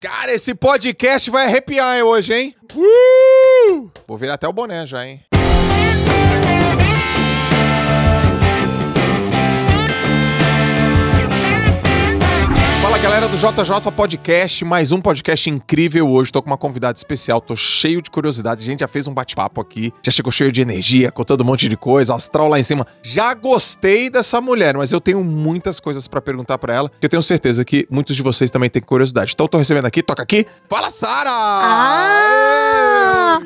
Cara, esse podcast vai arrepiar hoje, hein? Uh! Vou virar até o boné já, hein? Galera do JJ Podcast, mais um podcast incrível hoje. Tô com uma convidada especial, tô cheio de curiosidade. A gente já fez um bate-papo aqui, já chegou cheio de energia, contando um monte de coisa, astral lá em cima. Já gostei dessa mulher, mas eu tenho muitas coisas pra perguntar pra ela, que eu tenho certeza que muitos de vocês também têm curiosidade. Então tô recebendo aqui, toca aqui. Fala, Sara! Ah!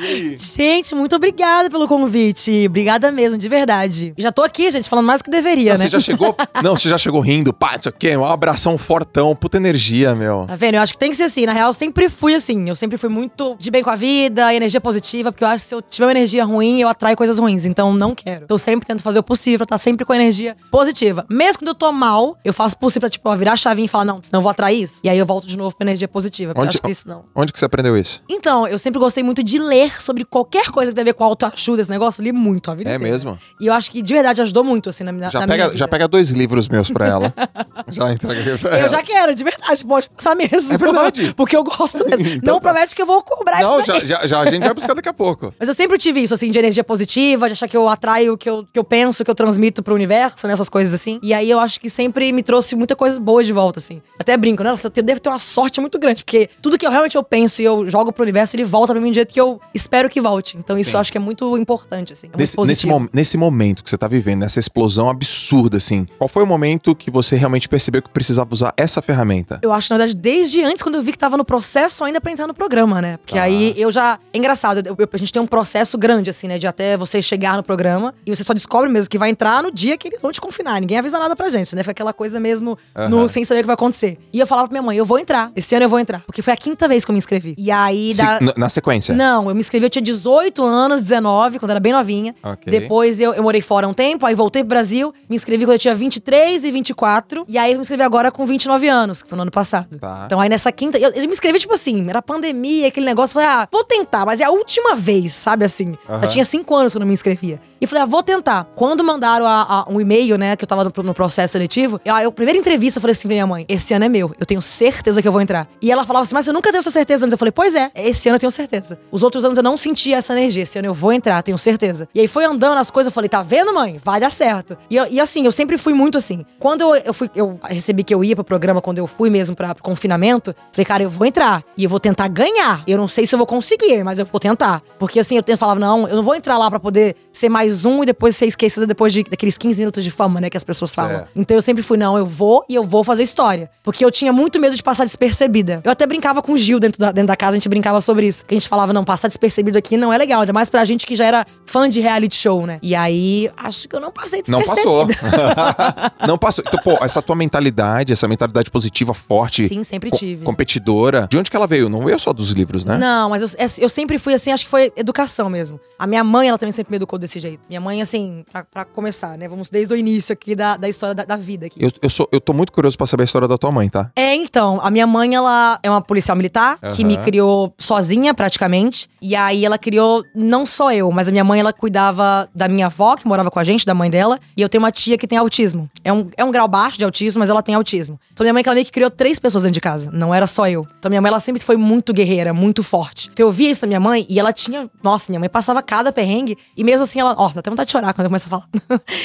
Ei? Gente, muito obrigada pelo convite. Obrigada mesmo, de verdade. Já tô aqui, gente, falando mais do que deveria, Não, né? Você já chegou. Não, você já chegou rindo, pá, isso aqui, um abração fortão, puta energia, meu. Tá vendo? Eu acho que tem que ser assim. Na real, eu sempre fui assim. Eu sempre fui muito de bem com a vida, energia positiva, porque eu acho que se eu tiver uma energia ruim, eu atraio coisas ruins. Então, não quero. Então, eu sempre tento fazer o possível pra estar sempre com energia positiva. Mesmo quando eu tô mal, eu faço o possível pra, tipo, ó, virar a chavinha e falar, não, senão eu vou atrair isso. E aí eu volto de novo pra energia positiva. Porque eu Onde- acho que isso não. Onde que você aprendeu isso? Então, eu sempre gostei muito de ler sobre qualquer coisa que tem a ver com autoajuda, esse negócio. Eu li muito a vida É inteira. mesmo? E eu acho que de verdade ajudou muito, assim, na, minha Já na minha pega, vida. já pega dois livros meus pra ela. já entrega aqui pra ela. Eu já quero, de verdade, pode passar mesmo. É verdade. Porque eu gosto mesmo. Então Não tá. promete que eu vou cobrar Não, isso daí. já, já, já a gente vai buscar daqui a pouco. Mas eu sempre tive isso, assim, de energia positiva, de achar que eu atraio o que eu, que eu penso, que eu transmito pro universo, nessas coisas assim. E aí eu acho que sempre me trouxe muita coisa boa de volta, assim. Até brinco, né? Nossa, eu devo ter uma sorte muito grande, porque tudo que eu realmente eu penso e eu jogo pro universo, ele volta pra mim do jeito que eu espero que volte. Então isso Sim. eu acho que é muito importante, assim. É muito Nesse, nesse, mom- nesse momento que você tá vivendo, nessa explosão absurda, assim, qual foi o momento que você realmente percebeu que precisava usar essa ferramenta? Eu acho, na verdade, desde antes, quando eu vi que tava no processo ainda pra entrar no programa, né? Porque Tá. aí eu já. É engraçado, eu- eu- a gente tem um processo grande, assim, né? De até você chegar no programa. E você só descobre mesmo que vai entrar no dia que eles vão te confinar. Ninguém avisa nada pra gente, né? Fica aquela coisa mesmo no- Aham. sem saber o que vai acontecer. E eu falava pra minha mãe, eu vou entrar. Esse ano eu vou entrar. Porque foi a quinta vez que eu me inscrevi. E aí Se- da. na, sequência. Não, eu me inscrevi, eu tinha 18 anos, 19, quando era bem novinha. Ok. Depois eu, eu morei fora um tempo, aí voltei pro Brasil, me inscrevi quando eu tinha 23 e 24. E aí eu me inscrevi agora com 29 anos, que foi no ano passado. Tá. Então aí nessa quinta, eu, eu me inscrevi tipo assim, era pandemia, aquele negócio, falei, ah, vou tentar, mas é a última vez, sabe assim? Aham. Eu tinha 5 anos quando eu me inscrevia. E falei, ah, vou tentar. Quando mandaram a- a- um e-mail, né, que eu tava no, no processo seletivo, eu, eu, primeira entrevista, eu falei assim pra minha mãe, esse ano é meu, eu tenho certeza que eu vou entrar. E ela falava assim, mas você nunca teve essa certeza antes? Eu falei, pois é, esse ano eu tenho certeza. Os outros anos eu não sentia essa energia, esse ano eu vou entrar, tenho certeza. E aí foi andando as coisas, eu falei, tá vendo, mãe? Vai dar certo. E, eu- e assim, eu sempre fui muito assim. Quando eu, eu fui, eu recebi que eu ia pro programa, quando eu fui mesmo pra, pro confinamento, falei, cara, eu vou entrar. E eu vou tentar ganhar. Eu não sei se eu vou conseguir, mas eu vou tentar. Porque assim, eu tenho- falava, não, eu não vou entrar lá pra poder ser mais um e depois ser esquecida depois de, daqueles 15 minutos de fama, né, que as pessoas falam. Certo. Então eu sempre fui, não, eu vou e eu vou fazer história. Porque eu tinha muito medo de passar despercebida. Eu até brincava com o Gil dentro da, dentro da casa, a gente brincava sobre isso. Que a gente falava, não, passar despercebido aqui não é legal. Ainda mais pra gente que já era fã de reality show, né? E aí, acho que eu não passei Não despercebida. passou. não passou. Então, pô, essa tua mentalidade, essa mentalidade positiva, forte. Sim, sempre co- tive. competidora. De onde que ela veio? Não veio só dos livros, né? Não, mas eu, é- eu sempre fui assim, acho que foi educação mesmo. A minha mãe, ela também sempre me educou desse jeito. Minha mãe, assim, pra, pra começar, né? Vamos desde o início aqui da, da história da, da vida aqui. Eu, eu, sou, eu tô muito curioso pra saber a história da tua mãe, tá? É, então, a minha mãe, ela é uma policial militar que Aham. me criou sozinha, praticamente. E aí ela criou não só eu, mas a minha mãe, ela cuidava da minha avó, que morava com a gente, da mãe dela. E eu tenho uma tia que tem autismo. É um, é um grau baixo de autismo, mas ela tem autismo. Então minha mãe, que meio que criou três pessoas dentro de casa. Não era só eu. Então minha mãe, ela sempre foi muito guerreira, muito forte. Então eu via isso da minha mãe e ela tinha. Nossa, minha mãe passava cada perrengue. E mesmo assim, ela. Ó, dá até vontade de chorar quando eu começo a falar.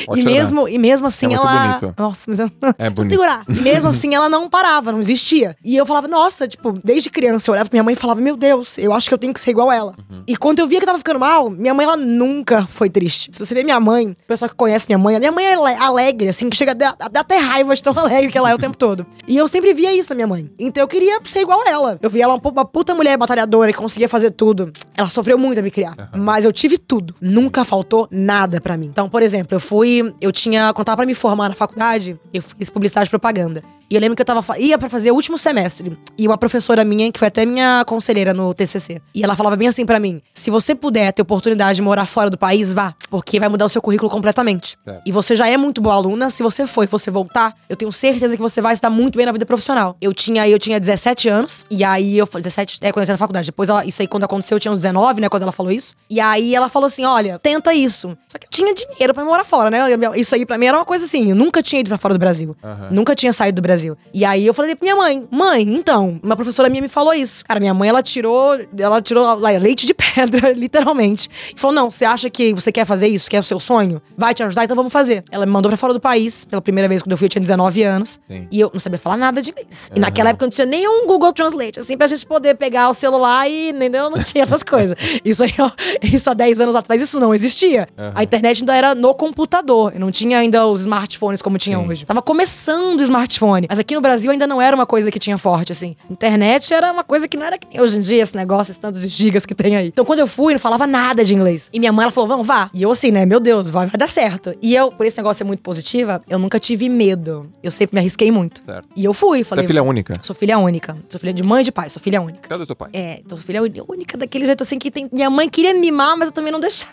Pode e, chorar. mesmo, e mesmo assim, É ela. bonito. Nossa, mas eu. É bonito. segurar. E mesmo assim, ela não parava, não existia. E eu falava, nossa, tipo, desde criança eu olhava pra minha mãe e falava, meu Deus, eu acho que eu tenho que ser igual ela. Uhum. E quando eu via que eu tava ficando mal, minha mãe, ela nunca foi triste. Se você vê minha mãe, o pessoal que conhece minha mãe, a minha mãe é ale- alegre, assim, que chega a dar a dar até raiva de tão alegre que ela é o tempo todo. E eu sempre via isso na minha mãe. Então eu queria ser igual a ela. Eu via ela uma, pu- uma puta mulher batalhadora que conseguia fazer tudo. Ela sofreu muito a me criar. Mas eu tive tudo. Nunca faltou nada pra mim. Então, por exemplo, eu fui. Eu tinha. Quando tava pra me formar na faculdade, eu fiz publicidade e propaganda. E eu lembro que eu tava, ia pra fazer o último semestre. E uma professora minha, que foi até minha conselheira no TCC. E ela falava bem assim pra mim: se você puder ter oportunidade de morar fora do país, vá. Porque vai mudar o seu currículo completamente. Certo. E você já é muito boa aluna. Se você for e você voltar, eu tenho certeza que você vai estar muito bem na vida profissional. Eu tinha, eu tinha 17 anos. E aí eu falei, 17, é quando eu entrei na faculdade. Depois ela, isso aí, quando aconteceu, eu tinha uns 19, né? Quando ela falou isso. E aí ela falou assim: olha, tenta isso. Só que eu tinha dinheiro pra morar fora, né? Isso aí pra mim era uma coisa assim. Eu nunca tinha ido pra fora do Brasil. Aham. Nunca tinha saído do Brasil. Brasil. E aí eu falei pra minha mãe, mãe, então, uma professora minha me falou isso. Cara, minha mãe, ela tirou, ela tirou leite de pedra, literalmente. E falou, não, você acha que você quer fazer isso, que é o seu sonho? Vai te ajudar, então vamos fazer. Ela me mandou pra fora do país, pela primeira vez quando eu fui, eu tinha 19 anos. Sim. E eu não sabia falar nada de inglês. E naquela época não tinha nenhum Google Translate, assim, pra gente poder pegar o celular e, entendeu? Não tinha essas coisas. Isso aí, ó, isso há 10 anos atrás, isso não existia. A internet ainda era no computador. Não tinha ainda os smartphones como tinha Sim. hoje. Tava começando o smartphone. Mas aqui no Brasil ainda não era uma coisa que tinha forte, assim. Internet era uma coisa que não era que hoje em dia, esse negócio, esses tantos gigas que tem aí. Então quando eu fui, não falava nada de inglês. E minha mãe, ela falou, vamos, vá. E eu assim, né, meu Deus, vai, vai dar certo. E eu, por esse negócio ser muito positiva, eu nunca tive medo. Eu sempre me arrisquei muito. Certo. E eu fui, Você falei... é filha única? Sou filha única. Sou filha de mãe e de pai, sou filha única. Cadê teu pai? É, sou filha única daquele jeito assim que tem. Minha mãe queria mimar, mas eu também não deixava.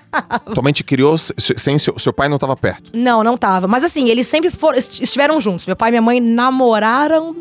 Tua mãe te criou se- sem seu, seu pai não tava perto. Não, não tava. Mas assim, eles sempre foram, est- estiveram juntos. Meu pai e minha mãe namoraram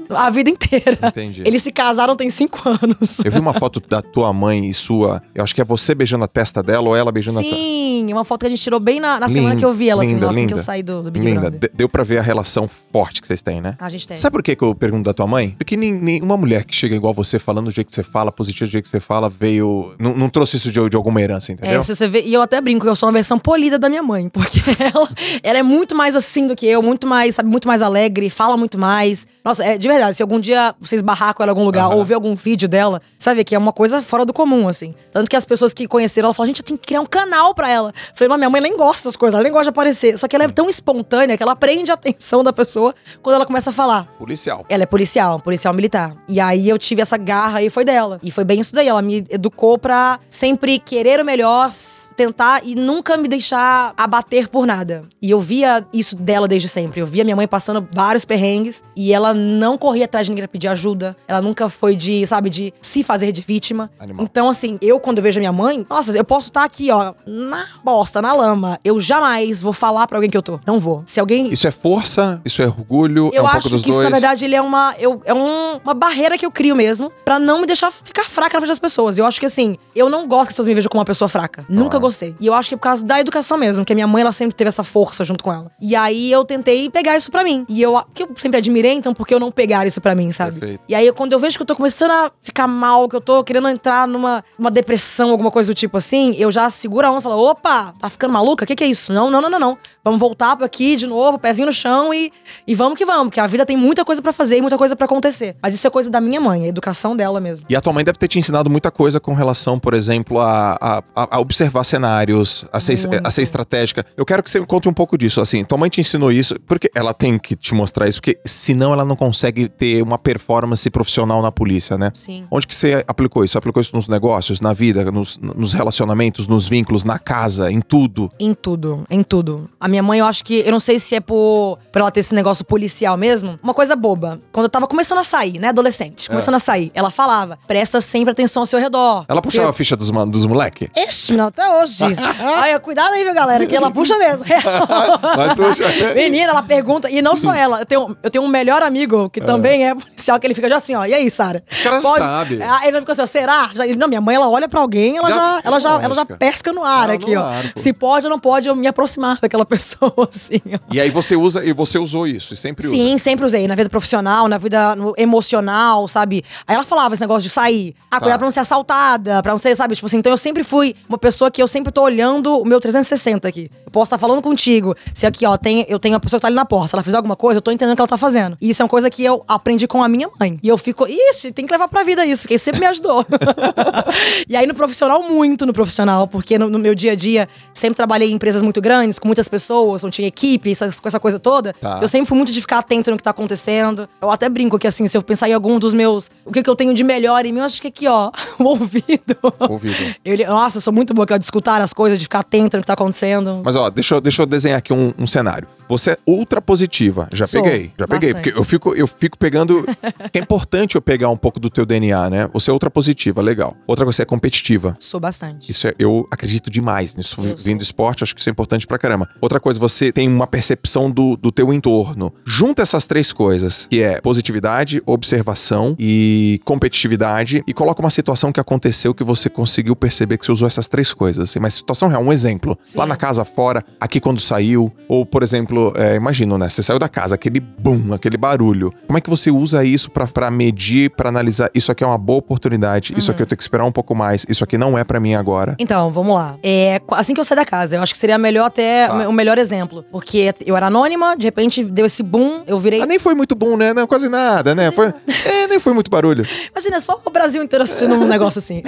a vida inteira. Entendi. Eles se casaram tem cinco anos. Eu vi uma foto da tua mãe e sua. Eu acho que é você beijando a testa dela ou ela beijando a testa. Sim, uma foto que a gente tirou bem na, na Linda, semana que eu vi ela, assim, linda, assim que linda. eu saí do, do Big Linda. Brother. De- Deu pra ver a relação forte que vocês têm, né? A gente tem. Sabe por que, que eu pergunto da tua mãe? Porque nenhuma mulher que chega igual você, falando do jeito que você fala, positivo do jeito que você fala, veio. Não, não trouxe isso de, de alguma herança, entendeu? É, se você vê, e eu até brinco que eu sou uma versão polida da minha mãe, porque ela, ela é muito mais assim do que eu, muito mais, sabe, muito mais alegre, fala muito mais. Nossa, é de verdade, se algum dia vocês barrar com ela em algum lugar Aham. ou ver algum vídeo dela, sabe, que é uma coisa fora do comum, assim. Tanto que as pessoas que conheceram, ela falaram, gente, eu tenho que criar um canal pra ela. Falei, mas minha mãe nem gosta das coisas, ela nem gosta de aparecer. Só que ela é tão espontânea que ela prende a atenção da pessoa quando ela começa a falar. Policial. Ela é policial, policial militar. E aí eu tive essa garra e foi dela. E foi bem isso daí. Ela me educou pra sempre querer o melhor, tentar e nunca me deixar abater por nada. E eu via isso dela desde sempre. Eu via minha mãe passando vários perrengues e ela não corria atrás de ninguém pra pedir ajuda. Ela nunca foi de, sabe, de se fazer de vítima. Animal. Então, assim, eu quando eu vejo a minha mãe, nossa, eu posso estar aqui, ó, na bosta, na lama. Eu jamais vou falar pra alguém que eu tô. Não vou. Se alguém Isso é força, isso é orgulho, é eu um acho pouco dos que isso, dois. na verdade, ele é uma. Eu, é um- uma barreira que eu crio mesmo pra não me deixar ficar fraca na frente das pessoas. Eu acho que assim, eu não gosto que as pessoas me vejam como uma pessoa fraca. Nunca gostei. E eu acho que é por causa da educação mesmo, que a minha mãe, ela sempre teve essa força junto com ela. E aí eu tentei pegar isso pra mim. E eu, que eu sempre admirei, então por que eu não pegar isso pra mim, sabe? Perfeito. E aí quando eu vejo que eu tô começando a ficar mal, que eu tô querendo entrar numa uma depressão, alguma coisa do tipo assim, eu já seguro a onda e falo: opa, tá ficando maluca? O que, que é isso? Não, não, não, não, não. Vamos voltar pra aqui de novo, pezinho no chão e, e vamos que vamos, porque a vida tem muita coisa pra fazer e muita coisa pra acontecer. Mas isso é coisa da minha mãe, a educação dela mesmo. E a tua mãe deve ter te ensinado muita coisa com relação, por exemplo, a, a, a- observar cenários, a ser, a ser estratégica. Eu quero que você me conte um pouco disso. Assim, tua mãe te ensinou isso, porque ela tem que te mostrar isso, porque senão ela não consegue ter uma performance profissional na polícia, né? Sim. Onde que você aplicou isso? Aplicou isso nos negócios, na vida, nos, nos relacionamentos, nos vínculos, na casa, em tudo? Em tudo, em tudo. A minha mãe, eu acho que. Eu não sei se é por, por ela ter esse negócio policial mesmo. Uma coisa boba. Quando eu tava começando a sair, né? Adolescente, começando a sair, ela falava: presta sempre atenção ao seu redor. Ela puxava a Porque- ficha dos, dos moleque? Ixi, menina, até hoje. Olha, cuidado aí, viu, galera, que ela puxa mesmo. Mas puxa. Menina, ela pergunta, e não só ela, eu tenho, eu tenho um melhor amigo que também é policial, que ele fica já assim, ó, e aí, Sara? Os caras sabem. Ah, Ele fica assim, ó, será? Já- não, minha mãe, ela olha pra alguém, ela Já- já, ela já, ela já pesca no ar Ah, aqui, no ó. ar. Se pode ou não pode eu me aproximar daquela pessoa, assim, ó. E aí você usa, e você usou isso, e sempre usa. Sim, sempre usei. Na vida profissional, na vida emocional, sabe? Aí ela falava esse negócio de sair. Ah, cuidado Tá. pra não ser assaltada, pra não ser, sabe? Tipo assim, então eu sempre fui uma pessoa que eu sempre tô olhando o meu 360 aqui. Eu posso estar falando contigo. Se aqui, ó, tem, eu tenho uma pessoa que tá ali na porta. Se ela fizer alguma coisa, eu tô entendendo o que ela tá fazendo. E isso é uma coisa que eu aprendi com a minha mãe. E eu fico, ixi, tem que levar pra vida isso, porque isso sempre me ajudou. e aí no profissional, muito no profissional, porque no, no meu dia a dia, sempre trabalhei em empresas muito grandes, com muitas pessoas, onde tinha equipe, essa, com essa coisa toda. Tá. Eu sempre fui muito de ficar atento no que tá acontecendo. Eu até brinco que, assim, se eu pensar em algum dos meus. O que, que eu tenho de melhor em mim, eu acho que aqui, ó, o ouvido. Ouvido. Ele, nossa, eu sou muito boa aqui, ó, de escutar as coisas, de ficar atento no que tá acontecendo. Mas ó, deixa eu, deixa eu desenhar aqui um, um cenário. Você é ultra positiva. Já Sou, peguei, já peguei. bastante. Porque eu fico, eu fico pegando. é importante eu pegar um pouco do teu DNA, né? Você é ultra positiva, legal. Outra coisa, você é competitiva. Sou bastante. Isso é, eu acredito demais nisso. Eu Vindo do esporte, acho que isso é importante pra caramba. Outra coisa. você tem uma percepção do, do teu entorno. Junta essas três coisas, que é positividade, observação e competitividade, e coloca uma situação que aconteceu que você conseguiu perceber que você usou essas três coisas. Assim, mas situação real, um exemplo. Sim. Lá na casa fora, aqui quando saiu, ou, por exemplo, é, imagino, né? Você saiu da casa, aquele boom, aquele barulho. Como é que você usa isso pra- pra medir, pra analisar? Isso aqui é uma boa oportunidade, isso aqui eu tenho que esperar um pouco mais, isso aqui não é pra mim agora. Então, vamos lá. É, assim que eu saí da casa, eu acho que seria melhor até Tá. o melhor exemplo. Porque eu era anônima, de repente deu esse boom, eu virei. Ah, nem foi muito bom, né? Não, quase nada, né? Foi, é, nem foi muito barulho. Imagina, só o Brasil inteiro assistindo um negócio assim.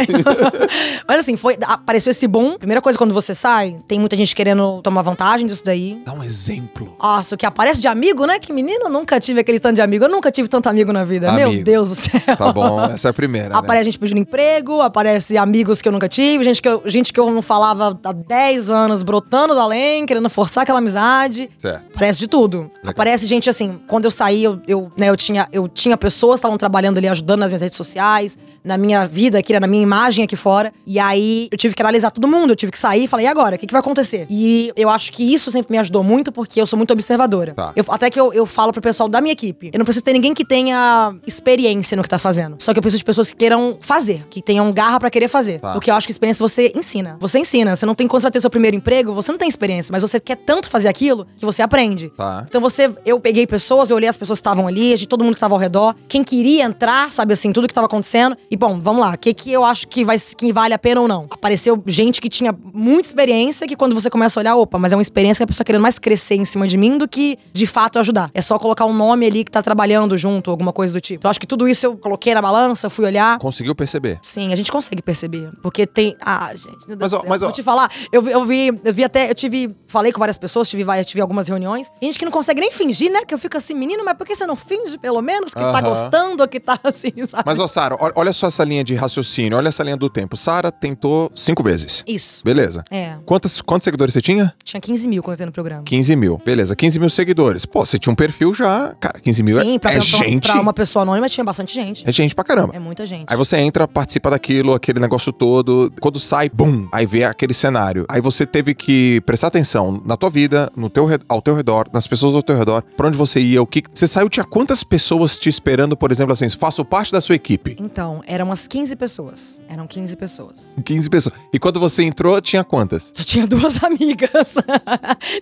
Mas assim, foi, apareceu esse boom. Primeira coisa, quando você sai, tem muita gente querendo tomar vantagem disso daí. Dá um exemplo. Nossa, o que aparece de amigo, né? Que menino, eu nunca tive aquele tanto de amigo. Eu nunca tive tanto amigo na vida. Meu Amigo. Deus do céu. Tá bom, essa é a primeira. né? Aparece gente pedindo emprego, aparece amigos que eu nunca tive, gente que eu, gente que eu não falava há 10 anos brotando do além, querendo forçar aquela amizade. Certo. Aparece de tudo. Aparece gente assim, quando eu saí, eu, eu, né, eu, tinha, eu tinha pessoas que estavam trabalhando ali, ajudando nas minhas redes sociais, na minha vida aqui, né, na minha imagem aqui fora. E aí eu tive que analisar todo mundo, eu tive que sair e falei, e agora? O que, que vai acontecer? E eu acho que isso sempre me ajudou muito, porque eu sou muito observadora. Tá. Eu- até que eu, eu falo pro pessoal da minha equipe. Eu não preciso ter ninguém que tenha experiência no que tá fazendo. Só que eu preciso de pessoas que queiram fazer, que tenham garra pra querer fazer. Tá. Porque eu acho que experiência você ensina. Você ensina. Você não tem quando você vai ter seu primeiro emprego, você não tem experiência, mas você quer tanto fazer aquilo que você aprende. Tá. Então você, eu peguei pessoas, eu olhei as pessoas que estavam ali, de todo mundo que estava ao redor, quem queria entrar, sabe assim, tudo que estava acontecendo. E bom, vamos lá, o que que eu acho que vai que vale a pena ou não? Apareceu gente que tinha muita experiência que quando você começa a olhar, opa, mas é uma experiência que a pessoa querendo mais crescer em cima de mim do que de fato ajudar. É só colocar um nome ali que tá trabalhando junto, alguma coisa do tipo. Então acho que tudo isso eu coloquei na balança, fui olhar. Conseguiu perceber. Sim, a gente consegue perceber. Porque tem. Ah, gente, meu Deus Mas, ó, do céu. mas, ó- Vou te falar, eu, vi- eu vi, eu vi até, eu tive. Falei com várias pessoas, tive, tive algumas reuniões. Tem gente que não consegue nem fingir, né? Que eu fico assim, menino, mas por que você não finge, pelo menos, que tá Aham. gostando ou que tá assim, sabe? Mas, ó, Sara, olha só essa linha de raciocínio, olha essa linha do tempo. Sara tentou cinco vezes. Isso. Beleza. É. Quantas, quantos seguidores você tinha? Tinha 15 mil quando eu entrei no programa. 15 mil. Beleza, 15 mil seguidores. Pô, você tinha um perfil já. Cara, 15 mil Sim, é, pra, é pra- gente. pra uma pessoa anônima tinha bastante gente. É gente pra caramba. É muita gente. Aí você entra, participa daquilo, aquele negócio todo. Quando sai, bum, aí vê aquele cenário. Aí você teve que prestar atenção na tua vida, no teu, ao teu redor, nas pessoas ao teu redor, pra onde você ia, o que. Você saiu, tinha quantas pessoas te esperando, por exemplo, assim, faço parte da sua equipe? Então, eram umas 15 pessoas. Eram 15 pessoas. 15 pessoas. E quando você entrou, tinha quantas? Só tinha duas amigas.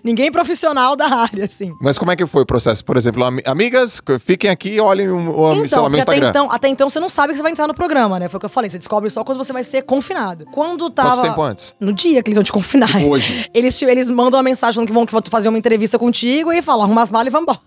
Ninguém profissional da área, assim. Mas como é que foi o processo? Por exemplo, ami- amigas, fiquem aqui e olhem o, o, Então, lá, meu porque até Instagram. então, até então você não sabe que você vai entrar no programa, né? Foi o que eu falei. Você descobre só quando você vai ser confinado. Quando tava. Quanto tempo antes? No dia que eles vão te confinar. Hoje. Eles, eles mandam uma mensagem falando que vão, que vão fazer uma entrevista contigo e falam, arruma as malas e vamos embora.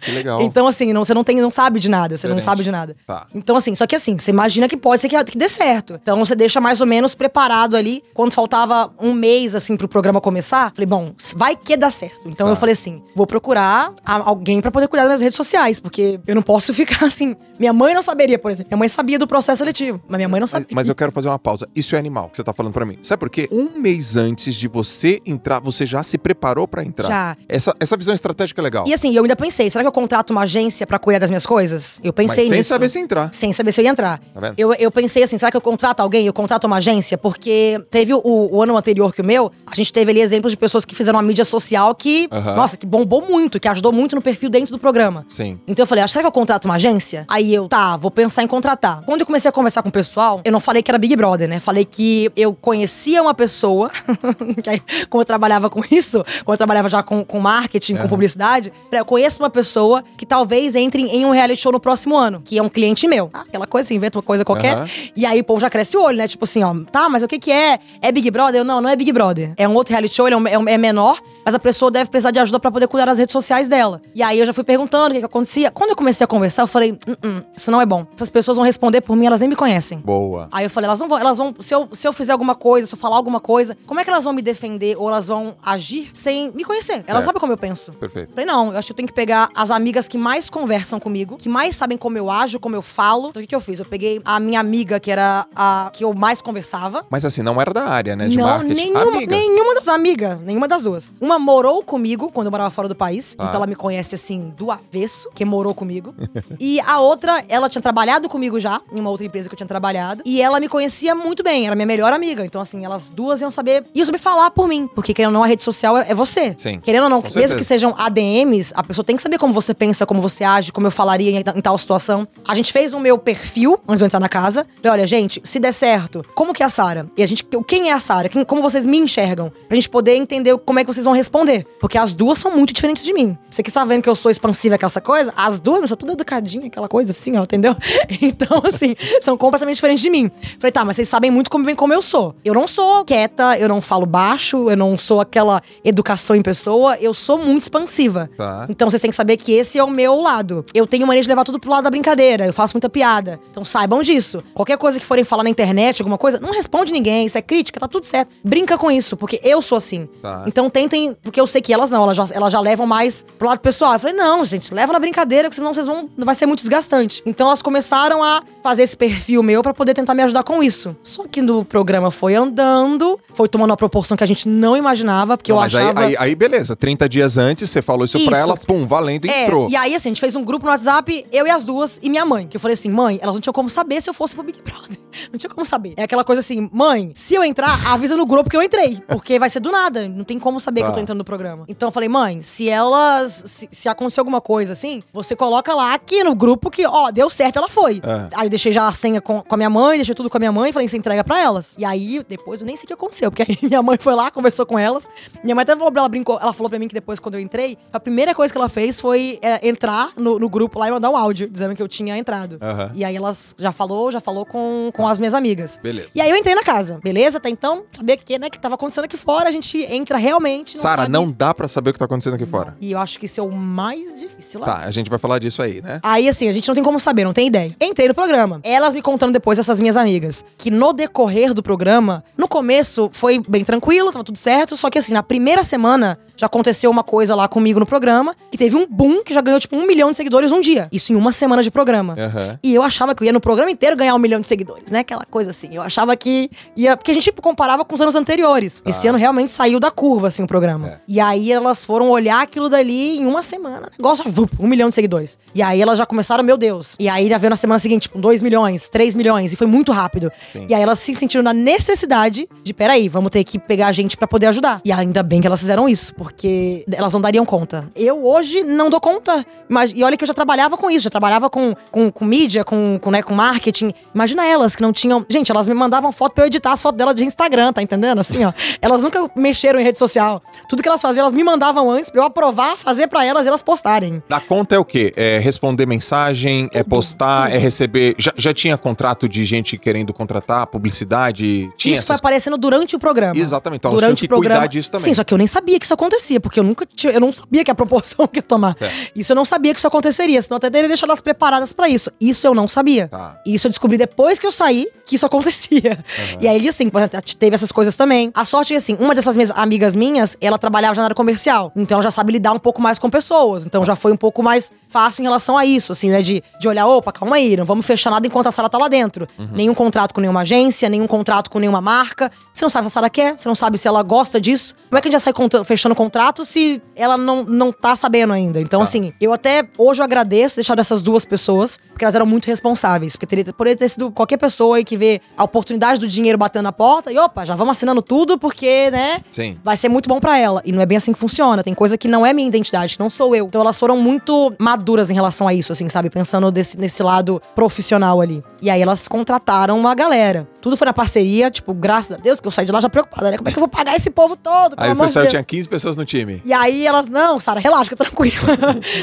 Que legal. Então, assim, não, você não tem, não sabe de nada, você não Diferente. sabe de nada. Tá. Então, assim, só que assim, você imagina que pode ser que, que dê certo. Então você deixa mais ou menos preparado ali. Quando faltava um mês, assim, pro programa começar, falei, bom, vai que dá certo. Então Tá. eu falei assim: vou procurar a- alguém pra poder cuidar das minhas redes sociais, porque eu não posso ficar assim. Minha mãe não saberia, por exemplo. Minha mãe sabia do processo seletivo, mas minha mãe não Mas, sabia. mas eu quero fazer uma pausa. Isso é animal que você tá falando pra mim. Sabe por quê? Um mês antes de você entrar, você já se preparou pra entrar. Já. Essa, essa visão estratégica é legal. E assim, eu ainda pensei, será que eu contrato uma agência pra cuidar das minhas coisas? Eu Mas pensei sem nisso. saber se entrar. Sem saber se eu ia entrar. Tá vendo? Eu, eu pensei assim, será que eu contrato alguém? Eu contrato uma agência? Porque teve o, o ano anterior que o meu, a gente teve ali exemplos de pessoas que fizeram uma mídia social que, nossa, que bombou muito, que ajudou muito no perfil dentro do programa. Sim. Então eu falei, ah, será que eu contrato uma agência? Aí eu, tá, vou pensar em contratar. Quando eu comecei a conversar com o pessoal, eu não falei que era Big Brother, né? Falei que eu conhecia uma pessoa, que aí, como eu trabalhava com isso, como eu trabalhava já com, com marketing, com publicidade, eu conheço uma pessoa que talvez entre em um reality show no próximo ano, que é um cliente meu. Ah, aquela coisa assim, inventa uma coisa qualquer. Aham. E aí o povo já cresce o olho, né? Tipo assim, ó, tá, mas o que que é? É Big Brother? Eu, não, não é Big Brother. É um outro reality show, ele é, um- é um- é menor, mas a pessoa deve precisar de ajuda pra poder cuidar das redes sociais dela. E aí eu já fui perguntando o que que acontecia. Quando eu comecei a conversar, eu falei, "Hum, hum, isso não é bom. Essas pessoas vão responder por mim, elas nem me conhecem. Boa. Aí eu falei, elas não vão, elas vão, se eu, se eu fizer alguma coisa, se eu falar alguma coisa, como é que elas vão me defender ou elas vão agir sem me conhecer? Elas É. sabem como eu penso. Perfeito. Falei, não, eu acho que eu tenho que pegar as amigas que mais conversam comigo, que mais sabem como eu ajo, como eu falo. Então o que, que eu fiz? Eu peguei a minha amiga, que era a que eu mais conversava. Mas assim, não era da área, né? De não, marketing. nenhuma, Amiga. nenhuma das amigas, nenhuma das duas. Uma morou comigo quando eu morava fora do país. Tá. Então ela me conhece assim do avesso, que morou comigo. e a outra, ela tinha trabalhado comigo já, em uma outra empresa que eu tinha trabalhado. E ela me conhecia muito bem, era minha melhor amiga. Então, assim, elas duas iam saber. iam saber falar por mim. Porque, querendo ou não, a rede social é, é você. Sim. Querendo ou não, mesmo que sejam ADMs, a pessoa tem que saber como você pensa, como você age, como eu falaria em, em tal situação. A gente fez o meu perfil antes de eu entrar na casa. Falei, olha, gente, se der certo, como que é a Sara? E a gente, quem é a Sara? Como vocês me enxergam? Pra gente poder entender como é que vocês vão responder. Porque as duas são muito diferentes de mim. Você que está vendo que eu sou expansiva essa coisa, as duas são tudo educadinha, aquela coisa assim, ó, entendeu? Então, assim, são completamente diferentes de mim. Falei, tá, mas vocês sabem muito como, como eu sou. Eu não sou quieta, eu não falo baixo, eu não sou aquela educação em pessoa, eu sou muito expansiva. Tá. Então vocês têm que saber que esse é o meu lado. Eu tenho mania de levar tudo pro lado da brincadeira, eu faço muita piada. Então saibam disso. Qualquer coisa que forem falar na internet, alguma coisa, não responde ninguém, isso é crítica, tá tudo certo. Brinca com isso, porque eu sou assim. Tá. Então tentem, porque eu sei que elas não, elas já, elas já levam mais pro lado pessoal. Eu falei, não, gente, leva na brincadeira, porque senão vocês vão, vai ser muito desgastante. Então elas começaram a fazer esse perfil meu pra poder tentar me ajudar com isso. Só que no programa foi andando, foi tomando uma proporção que a gente não imaginava, porque Não, eu mas aí- achava. aí, aí, beleza. 30 dias antes, você falou isso, pra Isso. Pum, valendo, É, entrou. e aí, assim, a gente fez um grupo no WhatsApp, eu e as duas, e minha mãe. Que eu falei assim, mãe, elas não tinham como saber se eu fosse pro Big Brother. Não tinha como saber. É aquela coisa assim, mãe, se eu entrar, avisa no grupo que eu entrei. Porque vai ser do nada. Não tem como saber que eu Tá. tô entrando no programa. Então eu falei, mãe, se elas. Se, se acontecer alguma coisa assim, você coloca lá aqui no grupo que, ó, deu certo, ela foi. É. Aí eu deixei já a senha com, com a minha mãe, deixei tudo com a minha mãe, falei, você entrega pra elas. E aí, depois eu nem sei o que aconteceu, porque aí minha mãe foi lá, conversou com elas. Minha mãe até falou pra ela, brincou, ela falou pra mim que depois, quando eu entrei, a primeira coisa que ela fez foi é, entrar no, no grupo lá e mandar um áudio, dizendo que eu tinha entrado. Aham. E aí elas já falou, já falou com, com as minhas amigas. Beleza. E aí eu entrei na casa, beleza? Até então, sabia que, né, que tava acontecendo aqui fora, a gente entra realmente. Sara, não dá pra saber o que tá acontecendo aqui fora. E eu acho que isso é o mais difícil lá. Tá, a gente vai falar disso aí, né? Aí, assim, a gente não tem como saber, não tem ideia. Entrei no programa. Elas me contando depois, essas minhas amigas, que no decorrer do programa, no começo foi bem tranquilo, tava tudo certo, só que assim, na primeira semana já aconteceu uma coisa lá comigo no programa, e teve um boom que já ganhou, tipo, um milhão de seguidores um dia. Isso em uma semana de programa. Aham. E eu achava que eu ia no programa inteiro ganhar um milhão de seguidores, né? Aquela coisa assim. Eu achava que ia. Porque a gente comparava com os anos anteriores. Esse ano realmente saiu da curva, assim, o programa. É. E aí elas foram olhar aquilo dali em uma semana. Negócio, vup, um milhão de seguidores. E aí elas já começaram, meu Deus. E aí já veio na semana seguinte, tipo, dois milhões, três milhões. E foi muito rápido. Sim. E aí elas se sentiram na necessidade de, peraí, vamos ter que pegar a gente pra poder ajudar. E ainda bem que elas fizeram isso, porque elas não dariam conta. Eu hoje não dou conta. Mas, e olha que eu já trabalhava com isso, já trabalhava com, com, com mídia, com, com, né, com marketing. Imagina elas que não tinham. Gente, elas me mandavam foto pra eu editar as fotos delas de Instagram, tá entendendo? Assim, ó. Elas nunca mexeram em rede social. Tudo que elas faziam, elas me mandavam antes pra eu aprovar, fazer pra elas e elas postarem. Dar conta é o quê? É responder mensagem, é postar, é receber. Já, já tinha contrato de gente querendo contratar, publicidade? Tinha isso foi essas... aparecendo durante o programa. Exatamente, então durante o que programa. cuidar disso também. Sim, só que eu nem sabia que isso acontecia, porque eu nunca tinha, eu não sabia que a proporção que ia tomar. Certo. Isso eu não sabia que isso aconteceria, senão eu até teria deixado elas preparadas pra isso. Isso eu não sabia. Tá. E isso eu descobri depois que eu saí que isso acontecia. E aí, assim, teve essas coisas também. A sorte é que, assim, uma dessas minhas amigas minhas, ela trabalhava já na área comercial. Então ela já sabe lidar um pouco mais com pessoas. Então já foi um pouco mais fácil em relação a isso, assim, né? De, de olhar, opa, calma aí, não vamos fechar nada enquanto a Sara tá lá dentro. Nenhum contrato com nenhuma agência, nenhum contrato com nenhuma marca. Você não sabe se a Sara quer, você não sabe se ela gosta disso. Como é que a gente já sai fechando contrato se ela não, não tá sabendo ainda? Então, assim, eu até hoje eu agradeço deixar dessas duas pessoas, porque elas eram muito responsáveis. Porque teria, poderia ter sido qualquer pessoa aí que vê a oportunidade do dinheiro batendo na porta e opa, já vamos assinando tudo, porque, né? Sim. vai ser muito bom pra ela. E não é bem assim que funciona. Tem coisa que não é minha identidade, que não sou eu. Então elas foram muito maduras em relação a isso, assim, sabe? Pensando desse, nesse lado profissional ali. E aí elas contrataram uma galera. Tudo foi na parceria, tipo, graças a Deus, que eu saí de lá já preocupada, né? Como é que eu vou pagar esse povo todo? Pelo Aí amor você saiu, Deus? tinha 15 pessoas no time. E aí elas, não, Sara, relaxa, fica tranquila.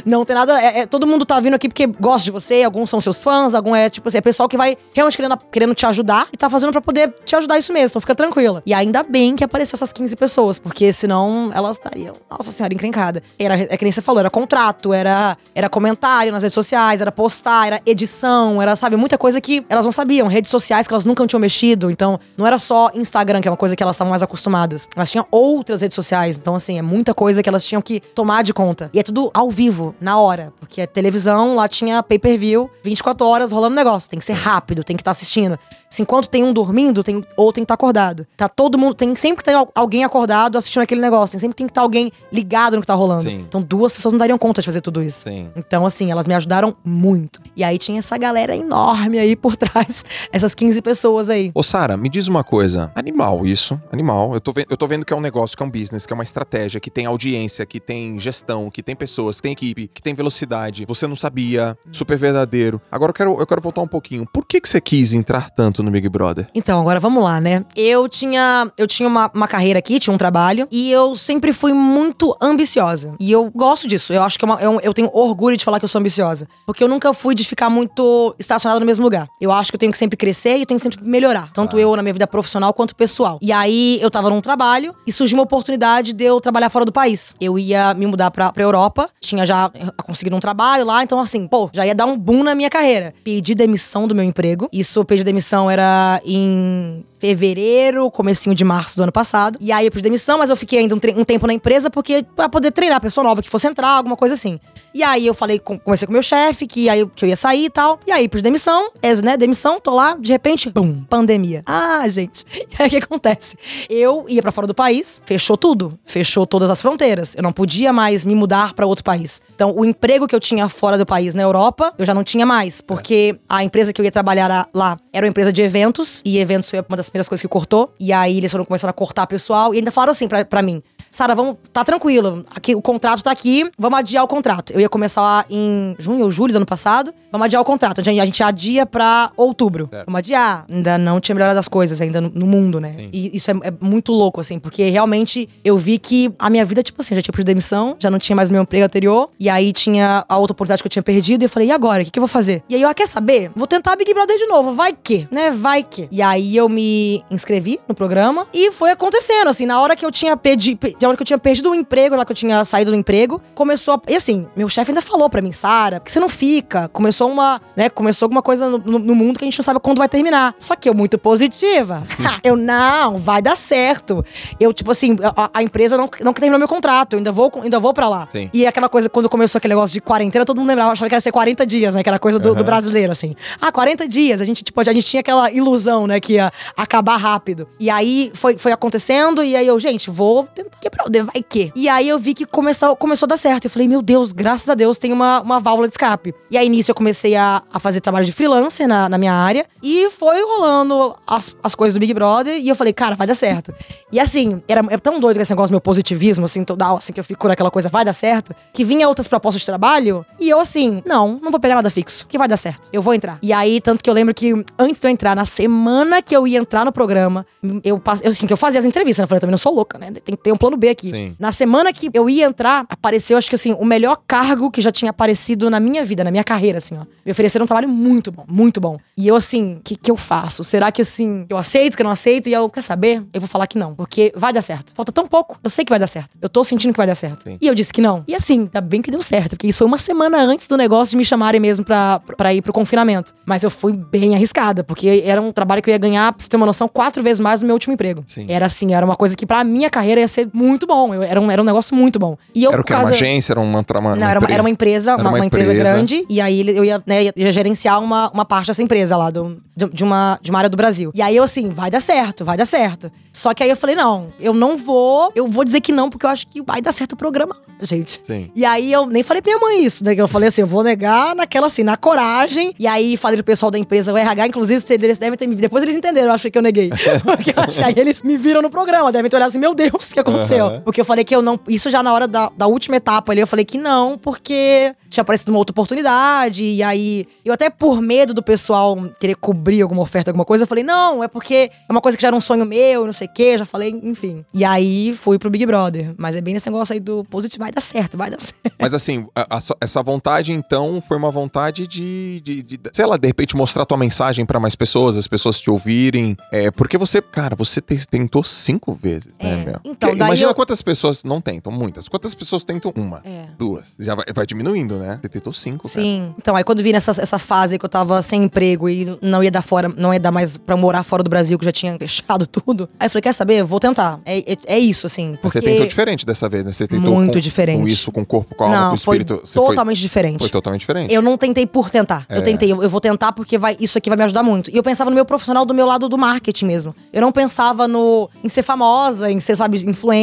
não tem nada. é- é- todo mundo tá vindo aqui porque gosta de você, alguns são seus fãs, algum é, tipo assim, é pessoal que vai realmente querendo, querendo te ajudar e tá fazendo pra poder te ajudar isso mesmo. Então fica tranquila. E ainda bem que apareceu essas 15 pessoas, porque senão elas estariam, nossa senhora, encrencada. Era, é que nem você falou, era contrato, era, era comentário nas redes sociais, era postar, era edição, era, sabe, muita coisa que elas não sabiam. Redes sociais que elas nunca tinham mexido. Então, não era só Instagram, que é uma coisa que elas estavam mais acostumadas. Elas tinham outras redes sociais. Então, assim, é muita coisa que elas tinham que tomar de conta. E é tudo ao vivo, na hora. Porque a televisão lá tinha pay-per-view, 24 horas rolando negócio. Tem que ser rápido, tem que estar assistindo repetindo. Se enquanto tem um dormindo, tem outro tem que estar acordado. Tá todo mundo. Tem sempre tem alguém acordado assistindo aquele negócio. Tem sempre tem que estar alguém ligado no que tá rolando. Sim. Então duas pessoas não dariam conta de fazer tudo isso. Sim. Então, assim, elas me ajudaram muito. E aí tinha essa galera enorme aí por trás, essas 15 pessoas aí. Ô, Sara, me diz uma coisa. Animal isso, animal. Eu tô, eu tô vendo que é um negócio, que é um business, que é uma estratégia, que tem audiência, que tem gestão, que tem pessoas, que tem equipe, que tem velocidade. Você não sabia, super verdadeiro. Agora eu quero, eu quero voltar um pouquinho. Por que, que você quis entrar tanto no Big Brother? Então, agora vamos lá, né? Eu tinha, eu tinha uma, uma carreira aqui, tinha um trabalho, e eu sempre fui muito ambiciosa. E eu gosto disso. Eu acho que é uma- eu, eu tenho orgulho de falar que eu sou ambiciosa. Porque eu nunca fui de ficar muito estacionada no mesmo lugar. Eu acho que eu tenho que sempre crescer e eu tenho que sempre melhorar. Tanto eu na minha vida profissional quanto pessoal. E aí eu tava num trabalho e surgiu uma oportunidade de eu trabalhar fora do país. Eu ia me mudar pra, Europa, tinha já conseguido um trabalho lá, então assim, pô, já ia dar um boom na minha carreira. Pedi demissão do meu emprego. Isso, pedi demissão era em fevereiro, comecinho de março do ano passado. E aí eu pedi demissão, mas eu fiquei ainda um, um tempo na empresa porque pra poder treinar a pessoa nova que fosse entrar, alguma coisa assim. E aí eu falei, com, conversei com o meu chefe que aí que eu ia sair e tal. E aí pedi demissão, é, né, demissão, tô lá, de repente, bum, pandemia. Ah, gente. E aí o que acontece? Eu ia pra fora do país, fechou tudo, fechou todas as fronteiras. Eu não podia mais me mudar pra outro país. Então, o emprego que eu tinha fora do país na Europa, eu já não tinha mais, porque a empresa que eu ia trabalhar lá era uma empresa de eventos, e eventos foi uma das primeiras coisas que cortou. E aí eles foram começando a cortar pessoal, e ainda falaram assim pra, pra mim: Sara, vamos, tá tranquilo, aqui, o contrato tá aqui, vamos adiar o contrato. Eu ia começar lá em junho ou julho do ano passado, vamos adiar o contrato. A gente, a gente adia pra outubro. Certo. Vamos adiar. Ainda não tinha melhorado as coisas ainda no, no mundo, né? Sim. E isso é, é muito louco, assim, porque realmente eu vi que a minha vida, tipo assim, já tinha pedido demissão, já não tinha mais meu emprego anterior, e aí tinha a outra oportunidade que eu tinha perdido, e eu falei, e agora? O que, que eu vou fazer? E aí eu, ah, quer saber? Vou tentar Big Brother de novo, vai que, né? Vai que. E aí eu me inscrevi no programa e foi acontecendo, assim, na hora que eu tinha perdido, hora que eu tinha perdido o emprego, lá que eu tinha saído do emprego, começou a, E assim, meu chefe ainda falou pra mim, Sara, por que você não fica? Começou uma, né, começou alguma coisa no, no- no mundo que a gente não sabe quando vai terminar. Só que eu muito positiva. eu, não, vai dar certo. Eu, tipo assim, a, a empresa não, não terminou meu contrato, eu ainda vou, ainda vou pra lá. Sim. E aquela coisa, quando começou aquele negócio de quarentena, todo mundo lembrava, achava que ia ser 40 dias, né? Aquela coisa do, do Aham. brasileiro, assim. Ah, 40 dias. A gente, tipo, a gente tinha aquela ilusão, né? Que ia acabar rápido. E aí foi, foi acontecendo, e aí eu, gente, vou tentar quebrar o dedo, vai que. E aí eu vi que começou, começou a dar certo. Eu falei, meu Deus, graças a Deus tem uma, uma válvula de escape. E aí nisso eu comecei a, a fazer trabalho de freelancer na, na minha área. E foi rolando as, as coisas do Big Brother. E eu falei, cara, vai dar certo. E assim, era, é tão doido esse negócio, meu positivismo, assim, total, assim, que eu fico naquela coisa, vai dar certo. Que vinha outras propostas de trabalho. E eu assim, não, não vou pegar nada fixo. Que vai dar certo. Eu vou entrar. E aí, tanto que eu lembro que antes de eu entrar, na semana que eu ia entrar no programa, eu, eu assim, que eu fazia as entrevistas, né? Eu falei, eu também não sou louca, né? Tem que ter um plano B aqui. Sim. Na semana que eu ia entrar, apareceu, acho que assim, o melhor cargo que já tinha aparecido na minha vida, na minha carreira, assim, ó. Me ofereceram um trabalho muito bom, muito bom. E eu, assim, o que, que eu faço? Será que, assim, eu aceito, que eu não aceito? E eu, quer saber? Eu vou falar que não, porque vai dar certo. Falta tão pouco, eu sei que vai dar certo. Eu tô sentindo que vai dar certo. Sim. E eu disse que não. E assim, ainda bem que deu certo, porque isso foi uma semana antes do negócio de me chamarem mesmo pra, pra ir pro confinamento. Mas eu fui bem arriscada, porque era um trabalho que eu ia ganhar, pra você ter uma noção, quatro vezes mais do meu último emprego. Sim. Era assim, era uma coisa que pra minha carreira ia ser muito bom. Eu- era, um, era um negócio muito bom. E eu, Era o que? Era uma agência? Era uma, uma, não, era uma, era uma empresa, Era uma, uma uma empresa, empresa. grande, e aí eu ia, né, ia- ia gerenciar uma, uma parte dessa empresa lá, do, de, de uma, de uma área do Brasil. E aí eu assim, vai dar certo, vai dar certo. Só que aí eu falei, não, eu não vou, eu vou dizer que não, porque eu acho que vai dar certo o programa, gente. Sim. E aí eu nem falei pra minha mãe isso, né? que Eu falei assim, eu vou negar naquela assim, na coragem. E aí falei pro pessoal da empresa, o RH, inclusive, eles devem ter me Depois eles entenderam, eu acho que eu neguei. Porque eu acho que aí eles me viram no programa, devem ter olhado assim, meu Deus, o que aconteceu? Porque eu falei que eu não. Isso já na hora da, da última etapa ali, eu falei que não, porque tinha aparecido uma outra oportunidade. E aí, eu até por medo do pessoal querer cobrir alguma oferta, alguma coisa, eu falei, não, é porque é uma coisa que já era um sonho meu, não sei o quê, já falei, enfim. E aí fui pro Big Brother. Mas é bem nesse negócio aí do positivo, vai dar certo, vai dar certo. Mas assim, a- a essa vontade, então, foi uma vontade de, de, de- sei lá, de repente mostrar tua mensagem pra mais pessoas, as pessoas te ouvirem. É, porque você, cara, você te- tentou cinco vezes, né, É, meu? então, Que- daí imagina Imagina quantas pessoas não tentam, muitas. Quantas pessoas tentam uma? É. Duas. Já vai, vai diminuindo, né? Você tentou cinco, cara. Sim. Então, aí quando vi nessa essa fase que eu tava sem emprego e não ia dar fora, não ia dar mais pra morar fora do Brasil, que já tinha fechado tudo. Aí eu falei, quer saber? Vou tentar. É, é, é isso, assim. Porque Você tentou diferente dessa vez, né? Você tentou Muito com, diferente. com isso, com o corpo, com a alma, não, com o foi espírito. Foi, totalmente diferente. foi totalmente diferente. Eu não tentei por tentar. É. Eu tentei, eu, eu vou tentar porque vai, isso aqui vai me ajudar muito. E eu pensava no meu profissional do meu lado do marketing mesmo. Eu não pensava no em ser famosa, em ser, sabe,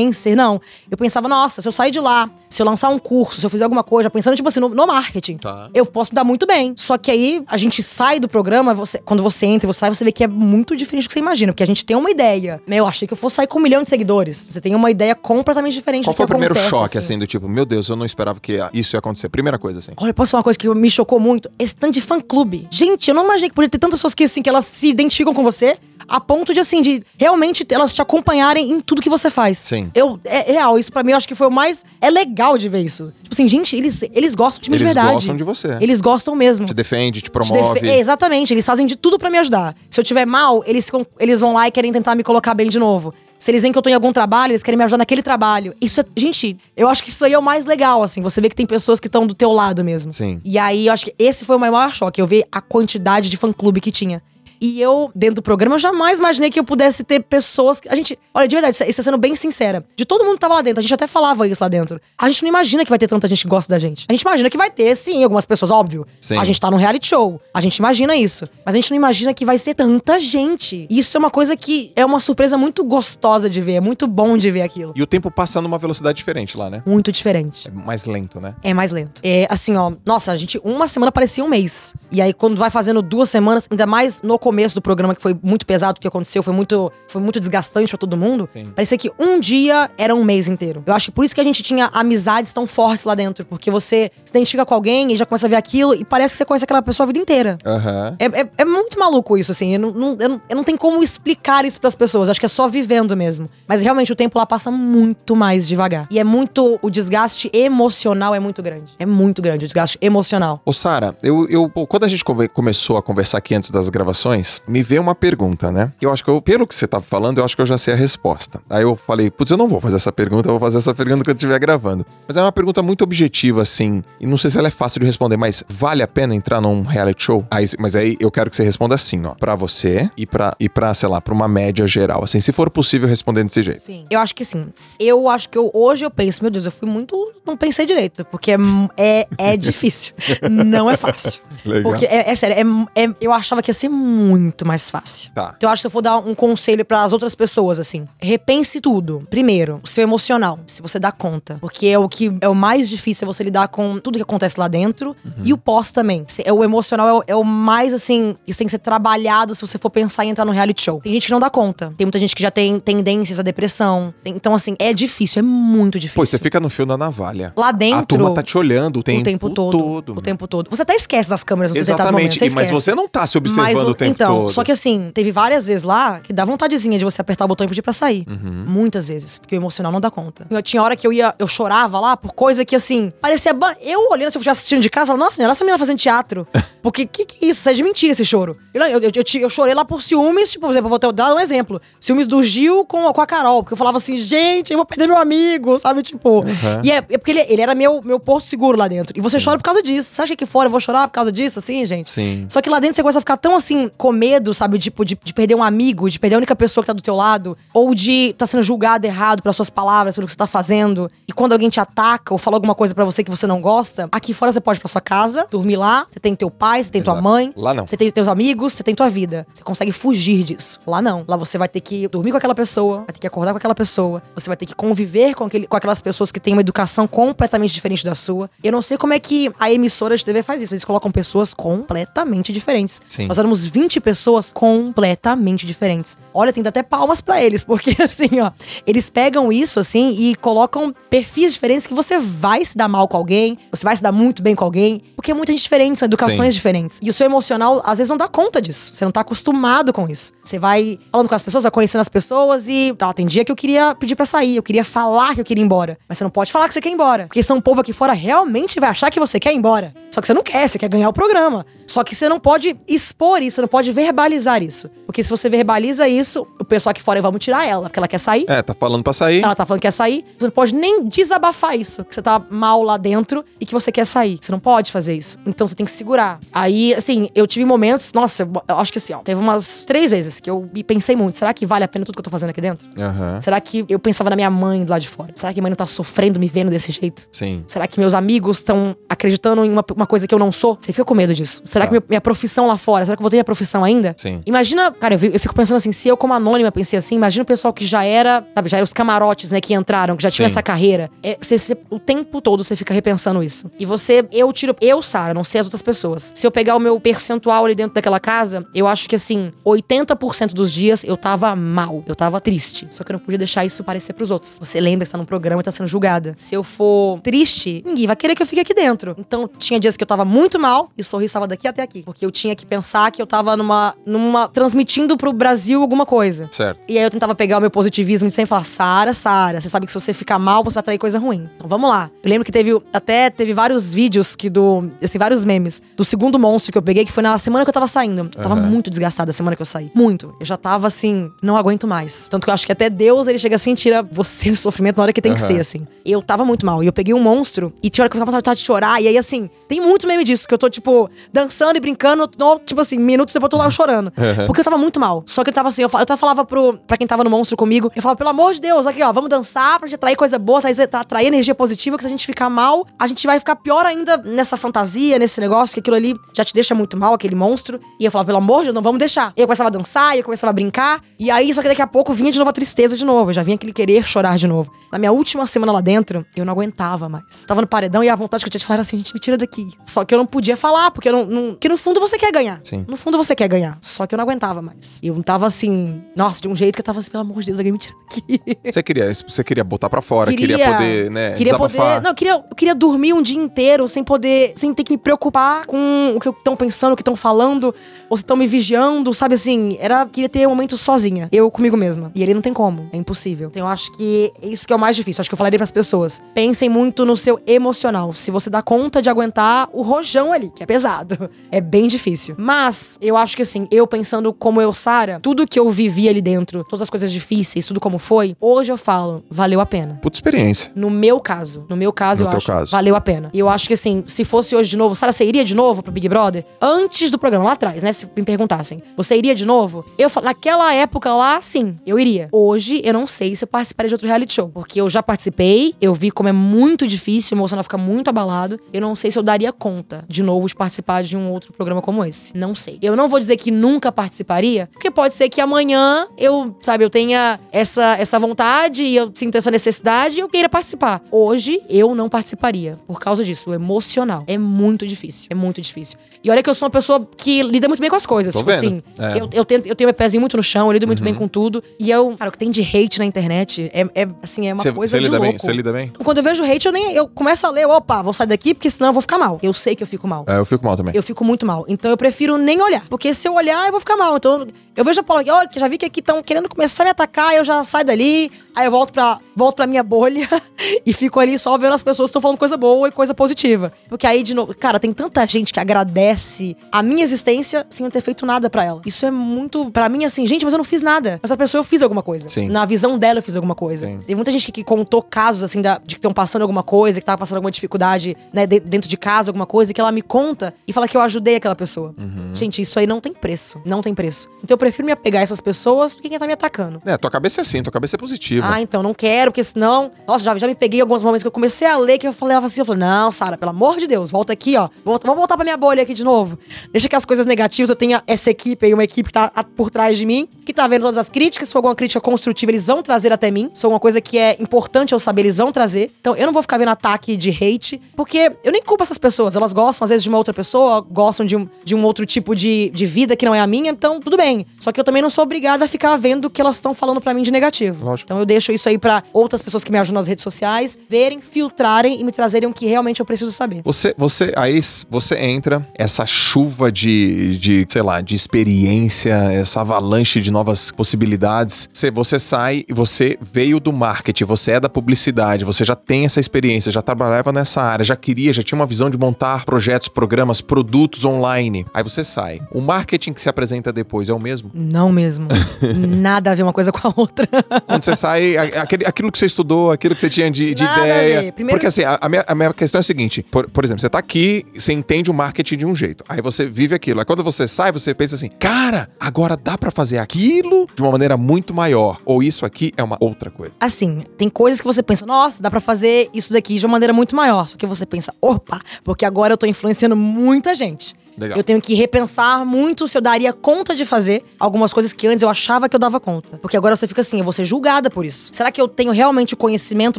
influencer, não. Eu pensava, nossa, se eu sair de lá, se eu lançar um curso, se eu fizer alguma coisa, pensando, tipo assim, no, no marketing, Tá. eu posso me dar muito bem. Só que aí a gente sai do programa, você, quando você entra e você sai, você vê que é muito diferente do que você imagina. Porque a gente tem uma ideia. Né? Eu achei que eu fosse sair com um milhão de seguidores. Você tem uma ideia completamente diferente Qual do que foi o primeiro acontece, choque, assim. do tipo, meu Deus, eu não esperava que isso ia acontecer? Primeira coisa, assim. Olha, posso falar uma coisa que me chocou muito? Esse tanto de fã-clube. Gente, eu não imaginei que podia ter tantas pessoas que, assim, que elas se identificam com você a ponto de, assim, de realmente elas te acompanharem em tudo que você faz. Sim. Eu, é, real, isso pra mim eu acho que foi o mais... É legal de ver isso. Tipo assim, gente, eles, eles gostam de mim Eles de verdade. gostam de você. Eles gostam mesmo. Te defende, te Te promove. defe- É, exatamente, eles fazem de tudo pra me ajudar. Se eu tiver mal, eles, eles vão lá e querem tentar me colocar bem de novo. Se eles veem que eu tô em algum trabalho, eles querem me ajudar naquele trabalho. Isso é. Gente, eu acho que isso aí é o mais legal, assim. Você vê que tem pessoas que estão do teu lado mesmo. Sim. E aí, eu acho que esse foi o maior choque. Eu ver a quantidade de fã-clube que tinha. E eu, dentro do programa, eu jamais imaginei que eu pudesse ter pessoas. que- A gente. Olha, de verdade, isso isso é sendo bem sincera. De todo mundo que tava lá dentro, a gente até falava isso lá dentro. A gente não imagina que vai ter tanta gente que gosta da gente. A gente imagina que vai ter, sim, algumas pessoas, óbvio. Sim. A gente tá num reality show. A gente imagina isso. Mas a gente não imagina que vai ser tanta gente. E isso é uma coisa que é uma surpresa muito gostosa de ver. É muito bom de ver aquilo. E o tempo passa numa velocidade diferente lá, né? Muito diferente. É mais lento, né? É mais lento. É assim, ó. Nossa, a gente, uma semana parecia um mês. E aí, quando vai fazendo duas semanas, ainda mais no começo do programa, que foi muito pesado o que aconteceu, foi muito, foi muito desgastante pra todo mundo. Sim. Parecia que um dia era um mês inteiro. Eu acho que por isso que a gente tinha amizades tão fortes lá dentro. Porque você se identifica com alguém e já começa a ver aquilo e parece que você conhece aquela pessoa a vida inteira. Aham. É, é, é muito maluco isso, assim. Eu não, não, eu, não, eu não tenho como explicar isso pras pessoas. Acho que é só vivendo mesmo. Mas realmente o tempo lá passa muito mais devagar. E é muito. O desgaste emocional é muito grande. É muito grande o desgaste emocional. Ô, Sara, eu, eu, quando a gente come- começou a conversar aqui antes das gravações, me veio uma pergunta, né? Que eu acho que, eu, pelo que você tava falando, eu acho que eu já sei a resposta. Aí eu falei, putz, eu não vou fazer essa pergunta, eu vou fazer essa pergunta quando eu estiver gravando. Mas é uma pergunta muito objetiva, assim, e não sei se ela é fácil de responder, mas vale a pena entrar num reality show? Aí, mas aí eu quero que você responda assim, ó, pra você e pra, e pra sei lá, pra uma média geral, assim, se for possível responder desse jeito. Sim. Eu acho que sim. Eu acho que eu, hoje eu penso, meu Deus, eu fui muito. Não pensei direito, porque é, é, é difícil. não é fácil. Legal. Porque, é, é sério, é, é- eu achava que ia ser muito mais fácil. Tá. Então eu acho que se eu for dar um conselho para as outras pessoas, assim, repense tudo. Primeiro, o seu emocional, se você dá conta. Porque é o que é o mais difícil, é você lidar com tudo que acontece lá dentro e o pós também. É o emocional, é o, é o mais, assim, que tem que ser trabalhado se você for pensar em entrar no reality show. Tem gente que não dá conta. Tem muita gente que já tem tendências à depressão. Então, assim, é difícil, é muito difícil. Pô, você fica no fio da navalha. Lá dentro. A turma tá te olhando o tempo, o tempo todo. o tempo todo. Você até esquece das câmeras no determinado momento. Exatamente, Você e- mas você não tá se observando Mas o tempo então, todo. só que assim, teve várias vezes lá que dá vontadezinha de você apertar o botão e pedir pra sair. Uhum. Muitas vezes, porque o emocional não dá conta. Eu tinha hora que eu ia, eu chorava lá por coisa que assim, parecia. ba- Eu olhando, se eu estivesse assistindo de casa, falava, nossa, menina, essa menina fazendo teatro. Porque que que é isso? Isso é de mentira esse choro. Eu, eu, eu, eu, chorei lá por ciúmes, tipo, por exemplo, eu vou ter- dar um exemplo. Ciúmes do Gil com, com a Carol, porque eu falava assim, gente, eu vou perder meu amigo, sabe? Tipo. E é, é porque ele, ele era meu, meu porto seguro lá dentro. E você chora por causa disso. Você acha que aqui fora eu vou chorar por causa disso, assim, gente? Sim. Só que lá dentro você começa a ficar tão assim, com medo, sabe? Tipo, de, de perder um amigo, de perder a única pessoa que tá do teu lado, ou de estar sendo julgado errado pelas suas palavras, pelo que você tá fazendo. E quando alguém te ataca ou fala alguma coisa pra você que você não gosta, aqui fora você pode ir pra sua casa, dormir lá, você tem teu pai, você tem tua Exato. mãe. Lá não. Você tem teus amigos, você tem tua vida. Você consegue fugir disso. Lá não. Lá você vai ter que dormir com aquela pessoa, vai ter que acordar com aquela pessoa, você vai ter que conviver com, aquele, com aquelas pessoas que têm uma educação completamente diferente da sua. Eu não sei como é que a emissora de TV faz isso. Eles colocam pessoas completamente diferentes. Sim. Nós éramos 20 pessoas completamente diferentes. Olha, tem até palmas pra eles, porque assim, ó, eles pegam isso assim e colocam perfis diferentes que você vai se dar mal com alguém, você vai se dar muito bem com alguém, porque é muita gente diferente, são educações Sim. diferentes. E o seu emocional, às vezes, não dá conta disso. Você não tá acostumado com isso. Você vai falando com as pessoas, vai conhecendo as pessoas e. Tá, tem dia que eu queria pedir pra sair, eu queria falar que eu queria ir embora. Mas você não pode falar que você quer ir embora. Porque senão o povo aqui fora realmente vai achar que você quer ir embora. Só que você não quer, você quer ganhar o programa. Só que você não pode expor isso, você não pode pode verbalizar isso. Porque se você verbaliza isso, o pessoal aqui fora, vamos tirar ela, porque ela quer sair. É, tá falando pra sair. Ela tá falando que quer sair. Você não pode nem desabafar isso, que você tá mal lá dentro e que você quer sair. Você não pode fazer isso. Então você tem que segurar. Aí, assim, eu tive momentos, nossa, eu acho que assim, ó, teve umas três vezes que eu pensei muito. Será que vale a pena tudo que eu tô fazendo aqui dentro? Aham. Será que eu pensava na minha mãe lado de fora? Será que minha mãe não tá sofrendo me vendo desse jeito? Sim. Será que meus amigos estão acreditando em uma, uma coisa que eu não sou? Você fica com medo disso. Será Tá. que minha, minha profissão lá fora? Será que eu vou ter minha profissão ainda? Sim. Imagina, cara, eu, fico pensando assim, se eu como anônima pensei assim, imagina o pessoal que já era, sabe, já eram os camarotes, né, que entraram, que já tinham essa carreira. É, você- você- o tempo todo você fica repensando isso. E você, eu tiro, eu, Sara, não sei as outras pessoas. Se eu pegar o meu percentual ali dentro daquela casa, eu acho que assim, 80% dos dias eu tava mal, eu tava triste. Só que eu não podia deixar isso parecer pros outros. Você lembra que tá num programa e tá sendo julgada. Se eu for triste, ninguém vai querer que eu fique aqui dentro. Então, tinha dias que eu tava muito mal e o sorriso tava daqui até aqui. Porque eu tinha que pensar que eu tava numa. numa. transmitindo pro Brasil alguma coisa. Certo. E aí eu tentava pegar o meu positivismo de sempre falar, Sara, Sara, você sabe que se você ficar mal, você vai atrair coisa ruim. Então vamos lá. Eu lembro que teve até teve vários vídeos que do. Assim, vários memes do segundo monstro que eu peguei, que foi na semana que eu tava saindo. Eu tava Aham. muito desgastada a semana que eu saí. Muito. Eu já tava assim, não aguento mais. Tanto que eu acho que até Deus, ele chega assim e tira você do sofrimento na hora que tem que Aham. ser, assim. Eu tava muito mal. E eu peguei um monstro e tinha hora que eu ficava com vontade de chorar. E aí, assim, tem muito meme disso, que eu tô, tipo, dançando e brincando, tipo assim, minutos depois eu tô lá chorando. Aham. Porque eu tava muito mal. Só que eu tava assim, eu, fa- eu até falava pro, pra quem tava no monstro comigo, eu falava, pelo amor de Deus, aqui, ó, vamos dançar pra gente atrair coisa boa, atrair, atrair energia positiva, que se a gente ficar mal, a gente vai ficar pior ainda nessa fantasia, nesse negócio, que aquilo ali já te deixa muito mal, aquele monstro. E eu falava, pelo amor de Deus, não vamos deixar. E eu começava a dançar, e eu começava a brincar. E aí, só que daqui a pouco vinha de novo a tristeza de novo. Eu já vinha aquele querer chorar de novo. Na minha última semana lá dentro, eu não aguentava mais. Tava no paredão e a vontade que eu tinha de falar era assim, gente, me tira daqui. Só que eu não podia falar, porque eu não. não porque no fundo você quer ganhar. Sim. No fundo você quer ganhar. Só que eu não aguentava mais. Eu tava assim, nossa, de um jeito que eu tava assim, pelo amor de Deus, alguém me tira daqui. Você queria, você queria botar pra fora, queria, poder, né, Queria desabafar. poder. Não, eu queria, eu queria dormir um dia inteiro sem poder. Sem ter que me preocupar com o que estão pensando, o que estão falando, ou se estão me vigiando, sabe assim? Era. Queria ter um momento sozinha. Eu comigo mesma. E ele não tem como. É impossível. Então eu acho que é isso que é o mais difícil. Acho que eu falaria pras pessoas. Pensem muito no seu emocional. Se você dá conta de aguentar o rojão ali, que é pesado. É bem difícil. Mas eu acho que assim, eu pensando como eu, Sara, tudo que eu vivi ali dentro, todas as coisas difíceis, tudo como foi, hoje eu falo, valeu a pena. Puta experiência. No meu caso, no meu caso, No eu acho, caso. valeu a pena. E eu acho que assim, se fosse hoje de novo, Sara, você iria de novo pro Big Brother? Antes do programa, lá atrás, né? Se me perguntassem, você iria de novo? Eu falo, naquela época lá, sim, eu iria. Hoje, eu não sei se eu participaria de outro reality show. Porque eu já participei, eu vi como é muito difícil, o emocional fica muito abalado. Eu não sei se eu daria conta de novo de participar de um outro programa como esse. Não sei. Eu não vou dizer que nunca participaria, porque pode ser que amanhã eu, sabe, eu tenha essa, essa vontade e eu sinta essa necessidade e eu queira participar. Hoje, eu não participaria por causa disso. O emocional é muito difícil. É muito difícil. E olha que eu sou uma pessoa que lida muito bem com as coisas. Tô tipo vendo. assim, É. Uhum. eu, eu, tento, eu tenho meu pezinho muito no chão, eu lido muito bem com tudo. E eu, cara, o que tem de hate na internet é, é assim, é uma Você coisa você de louco. Você lida bem? Então, Quando eu vejo hate, eu nem eu começo a ler, opa, vou sair daqui porque senão eu vou ficar mal. Eu sei que eu fico mal. É, eu fico mal também. Eu fico muito mal. Então eu prefiro nem olhar. Porque se eu olhar, eu vou ficar mal. Então eu vejo a Paula aqui, olha, que já vi que aqui estão querendo começar a me atacar, eu já saio dali, aí eu volto pra, volto pra minha bolha e fico ali só vendo as pessoas que estão falando coisa boa e coisa positiva. Porque aí, de novo, cara, tem tanta gente que agradece a minha existência sem eu ter feito nada pra ela. Isso é muito, pra mim, assim, gente, mas eu não fiz nada. Mas a pessoa eu fiz alguma coisa. Sim. Na visão dela eu fiz alguma coisa. Sim. Tem muita gente que, que contou casos, assim, da- de que estão passando alguma coisa, que tava passando alguma dificuldade, né, de- dentro de casa, alguma coisa, e que ela me conta e fala que eu ajudei aquela pessoa. Uhum. Gente, isso aí não tem preço. Não tem preço. Então eu prefiro me apegar a essas pessoas do que quem tá me atacando. É, tua cabeça é assim, tua cabeça é positiva. Ah, então não quero, porque senão. Nossa, já, já me peguei alguns momentos que eu comecei a ler que eu falava assim: eu falei, não, Sara, pelo amor de Deus, volta aqui, ó. Volta, vamos voltar pra minha bolha aqui de novo. Deixa que as coisas negativas, eu tenha essa equipe aí, uma equipe que tá por trás de mim, que tá vendo todas as críticas. Se for alguma crítica construtiva, eles vão trazer até mim. Se for uma coisa que é importante eu saber, eles vão trazer. Então eu não vou ficar vendo ataque de hate, porque eu nem culpo essas pessoas. Elas gostam, às vezes, de uma outra pessoa, gostam de um, de um outro tipo de, de vida que não é a minha, então tudo bem. Só que eu também não sou obrigada a ficar vendo o que elas estão falando pra mim de negativo. Lógico. Então eu deixo isso aí pra outras pessoas que me ajudam nas redes sociais verem, filtrarem e me trazerem o que realmente eu preciso saber. Você, você, aí você entra, essa chuva de, de, sei lá, de experiência, essa avalanche de novas possibilidades. Você, você sai e você veio do marketing, você é da publicidade, você já tem essa experiência, já trabalhava nessa área, já queria, já tinha uma visão de montar projetos, programas, produtos online. Aí você sai. Um marketing que se apresenta depois é o mesmo? Não mesmo. Nada a ver uma coisa com a outra. Quando você sai, aquele- aquilo que você estudou, aquilo que você tinha de, de ideia. Primeiro- Porque assim, a, minha, a minha questão é a seguinte: por, por exemplo, você tá aqui, você entende o marketing de um jeito. Aí você vive aquilo. Aí quando você sai, você pensa assim: cara, agora dá pra fazer aquilo de uma maneira muito maior. Ou isso aqui é uma outra coisa. Assim, tem coisas que você pensa, nossa, dá pra fazer isso daqui de uma maneira muito maior. Só que você pensa, opa, porque agora eu tô influenciando muita gente. Legal. Eu tenho que repensar muito se eu daria conta de fazer algumas coisas que antes eu achava que eu dava conta. Porque agora você fica assim, eu vou ser julgada por isso. Será que eu tenho realmente o conhecimento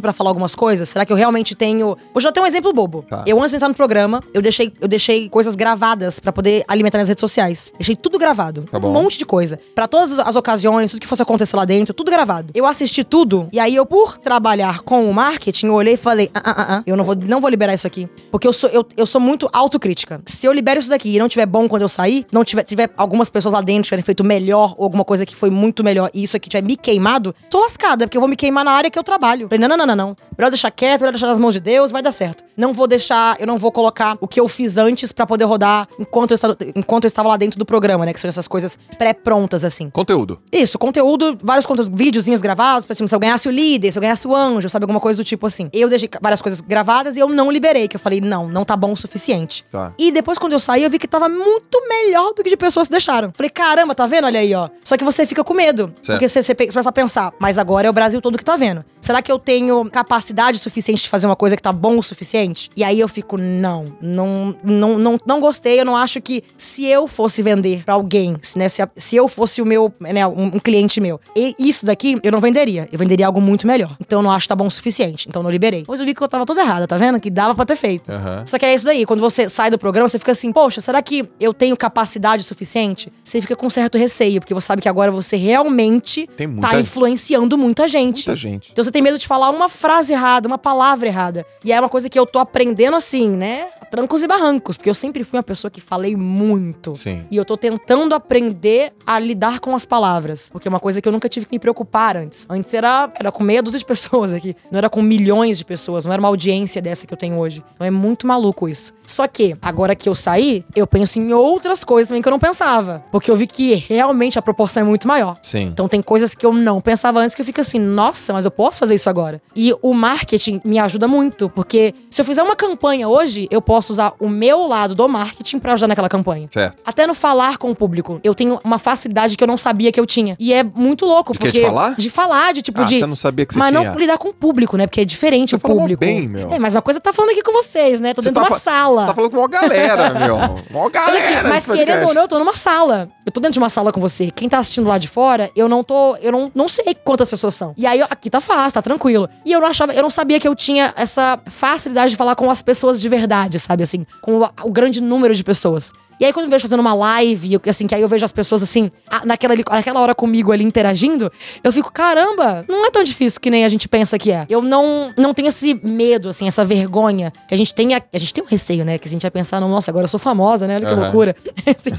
pra falar algumas coisas? Será que eu realmente tenho. Hoje eu tenho um exemplo bobo. Tá. Eu antes de entrar no programa, eu deixei, eu deixei coisas gravadas pra poder alimentar minhas redes sociais. Deixei tudo gravado. Tá. Um monte de coisa. Pra todas as ocasiões, tudo que fosse acontecer lá dentro, tudo gravado. Eu assisti tudo, e aí eu, por trabalhar com o marketing, eu olhei e falei: ah, ah, ah, ah, eu não vou, não vou liberar isso aqui. Porque eu sou, eu, eu sou muito autocrítica. Se eu libero isso daqui e não tiver bom quando eu sair, não tiver, tiver algumas pessoas lá dentro tiverem feito melhor, ou alguma coisa que foi muito melhor, e isso aqui tiver me queimado, tô lascada, porque eu vou me queimar na área que eu trabalho. Falei, não, não, não, não, não. Melhor deixar quieto, melhor deixar nas mãos de Deus, vai dar certo. Não vou deixar, eu não vou colocar o que eu fiz antes pra poder rodar enquanto eu, estava, enquanto eu estava lá dentro do programa, né? Que são essas coisas pré-prontas, assim. Conteúdo. Isso, conteúdo, vários conteúdos, videozinhos gravados, por exemplo, se eu ganhasse o líder, se eu ganhasse o anjo, sabe, alguma coisa do tipo assim. Eu deixei várias coisas gravadas e eu não liberei, que eu falei, não, não tá bom o suficiente. Tá. E depois, quando eu saí, eu vi que tava muito melhor do que de pessoas que deixaram. Falei, caramba, tá vendo? Olha aí, ó. Só que você fica com medo. Certo. Porque você, você começa a pensar, mas agora é o Brasil todo que tá vendo. Será que eu tenho capacidade suficiente de fazer uma coisa que tá bom o suficiente? E aí eu fico, não, não, não, não, não gostei. Eu não acho que se eu fosse vender pra alguém, se, né, se, a- se eu fosse o meu, né, um, um cliente meu, e isso daqui eu não venderia. Eu venderia algo muito melhor. Então eu não acho que tá bom o suficiente. Então eu não liberei. Depois eu vi que eu tava toda errada, tá vendo? Que dava pra ter feito. Aham. Só que é isso daí, quando você sai do programa, você fica assim, poxa, será que eu tenho capacidade suficiente? Você fica com um certo receio, porque você sabe que agora você realmente Tem muita- tá influenciando muita gente. Muita gente. Então você tem medo de falar uma frase errada, uma palavra errada. E é uma coisa que eu tô aprendendo assim, né? Trancos e barrancos, porque eu sempre fui uma pessoa que falei muito. Sim. E eu tô tentando aprender a lidar com as palavras. Porque é uma coisa que eu nunca tive que me preocupar antes. Antes era, era com meia dúzia de pessoas aqui. Não era com milhões de pessoas. Não era uma audiência dessa que eu tenho hoje. Então é muito maluco isso. Só que, agora que eu saí, eu penso em outras coisas também que eu não pensava. Porque eu vi que realmente a proporção é muito maior. Sim. Então tem coisas que eu não pensava antes que eu fico assim, nossa, mas eu posso fazer isso agora. E o marketing me ajuda muito, porque se eu fizer uma campanha hoje, eu posso usar o meu lado do marketing pra ajudar naquela campanha. Certo. Até no falar com o público, eu tenho uma facilidade que eu não sabia que eu tinha. E é muito louco, De porque De falar? de falar, de tipo Ah, de você não sabia que você mas tinha. não lidar com o público, né? Porque é diferente Você o público. bem, meu. É, mas uma coisa tá falando aqui com vocês, né? Tô Você dentro de tá uma sala. Você tá falando com uma galera, meu. Uma galera. aqui, mas querendo ou não, eu tô numa sala. Eu tô dentro de uma sala com você. Quem tá assistindo lá de fora, eu não tô. Eu não, não sei quantas pessoas são. E aí, aqui tá fácil, tá tranquilo. E eu não achava, eu não sabia que eu tinha essa facilidade de falar com as pessoas de verdade, sabe? Assim, com o, o grande número de pessoas. E aí, quando eu vejo fazendo uma live, assim, que aí eu vejo as pessoas assim, naquela, naquela hora comigo ali interagindo, eu fico, caramba, não é tão difícil que nem a gente pensa que é. Eu não, não tenho esse medo, assim, essa vergonha. Que a gente tem. A, a gente tem um receio, né? Que a gente vai pensar, nossa, agora eu sou famosa, né? Olha que Aham. loucura. Assim,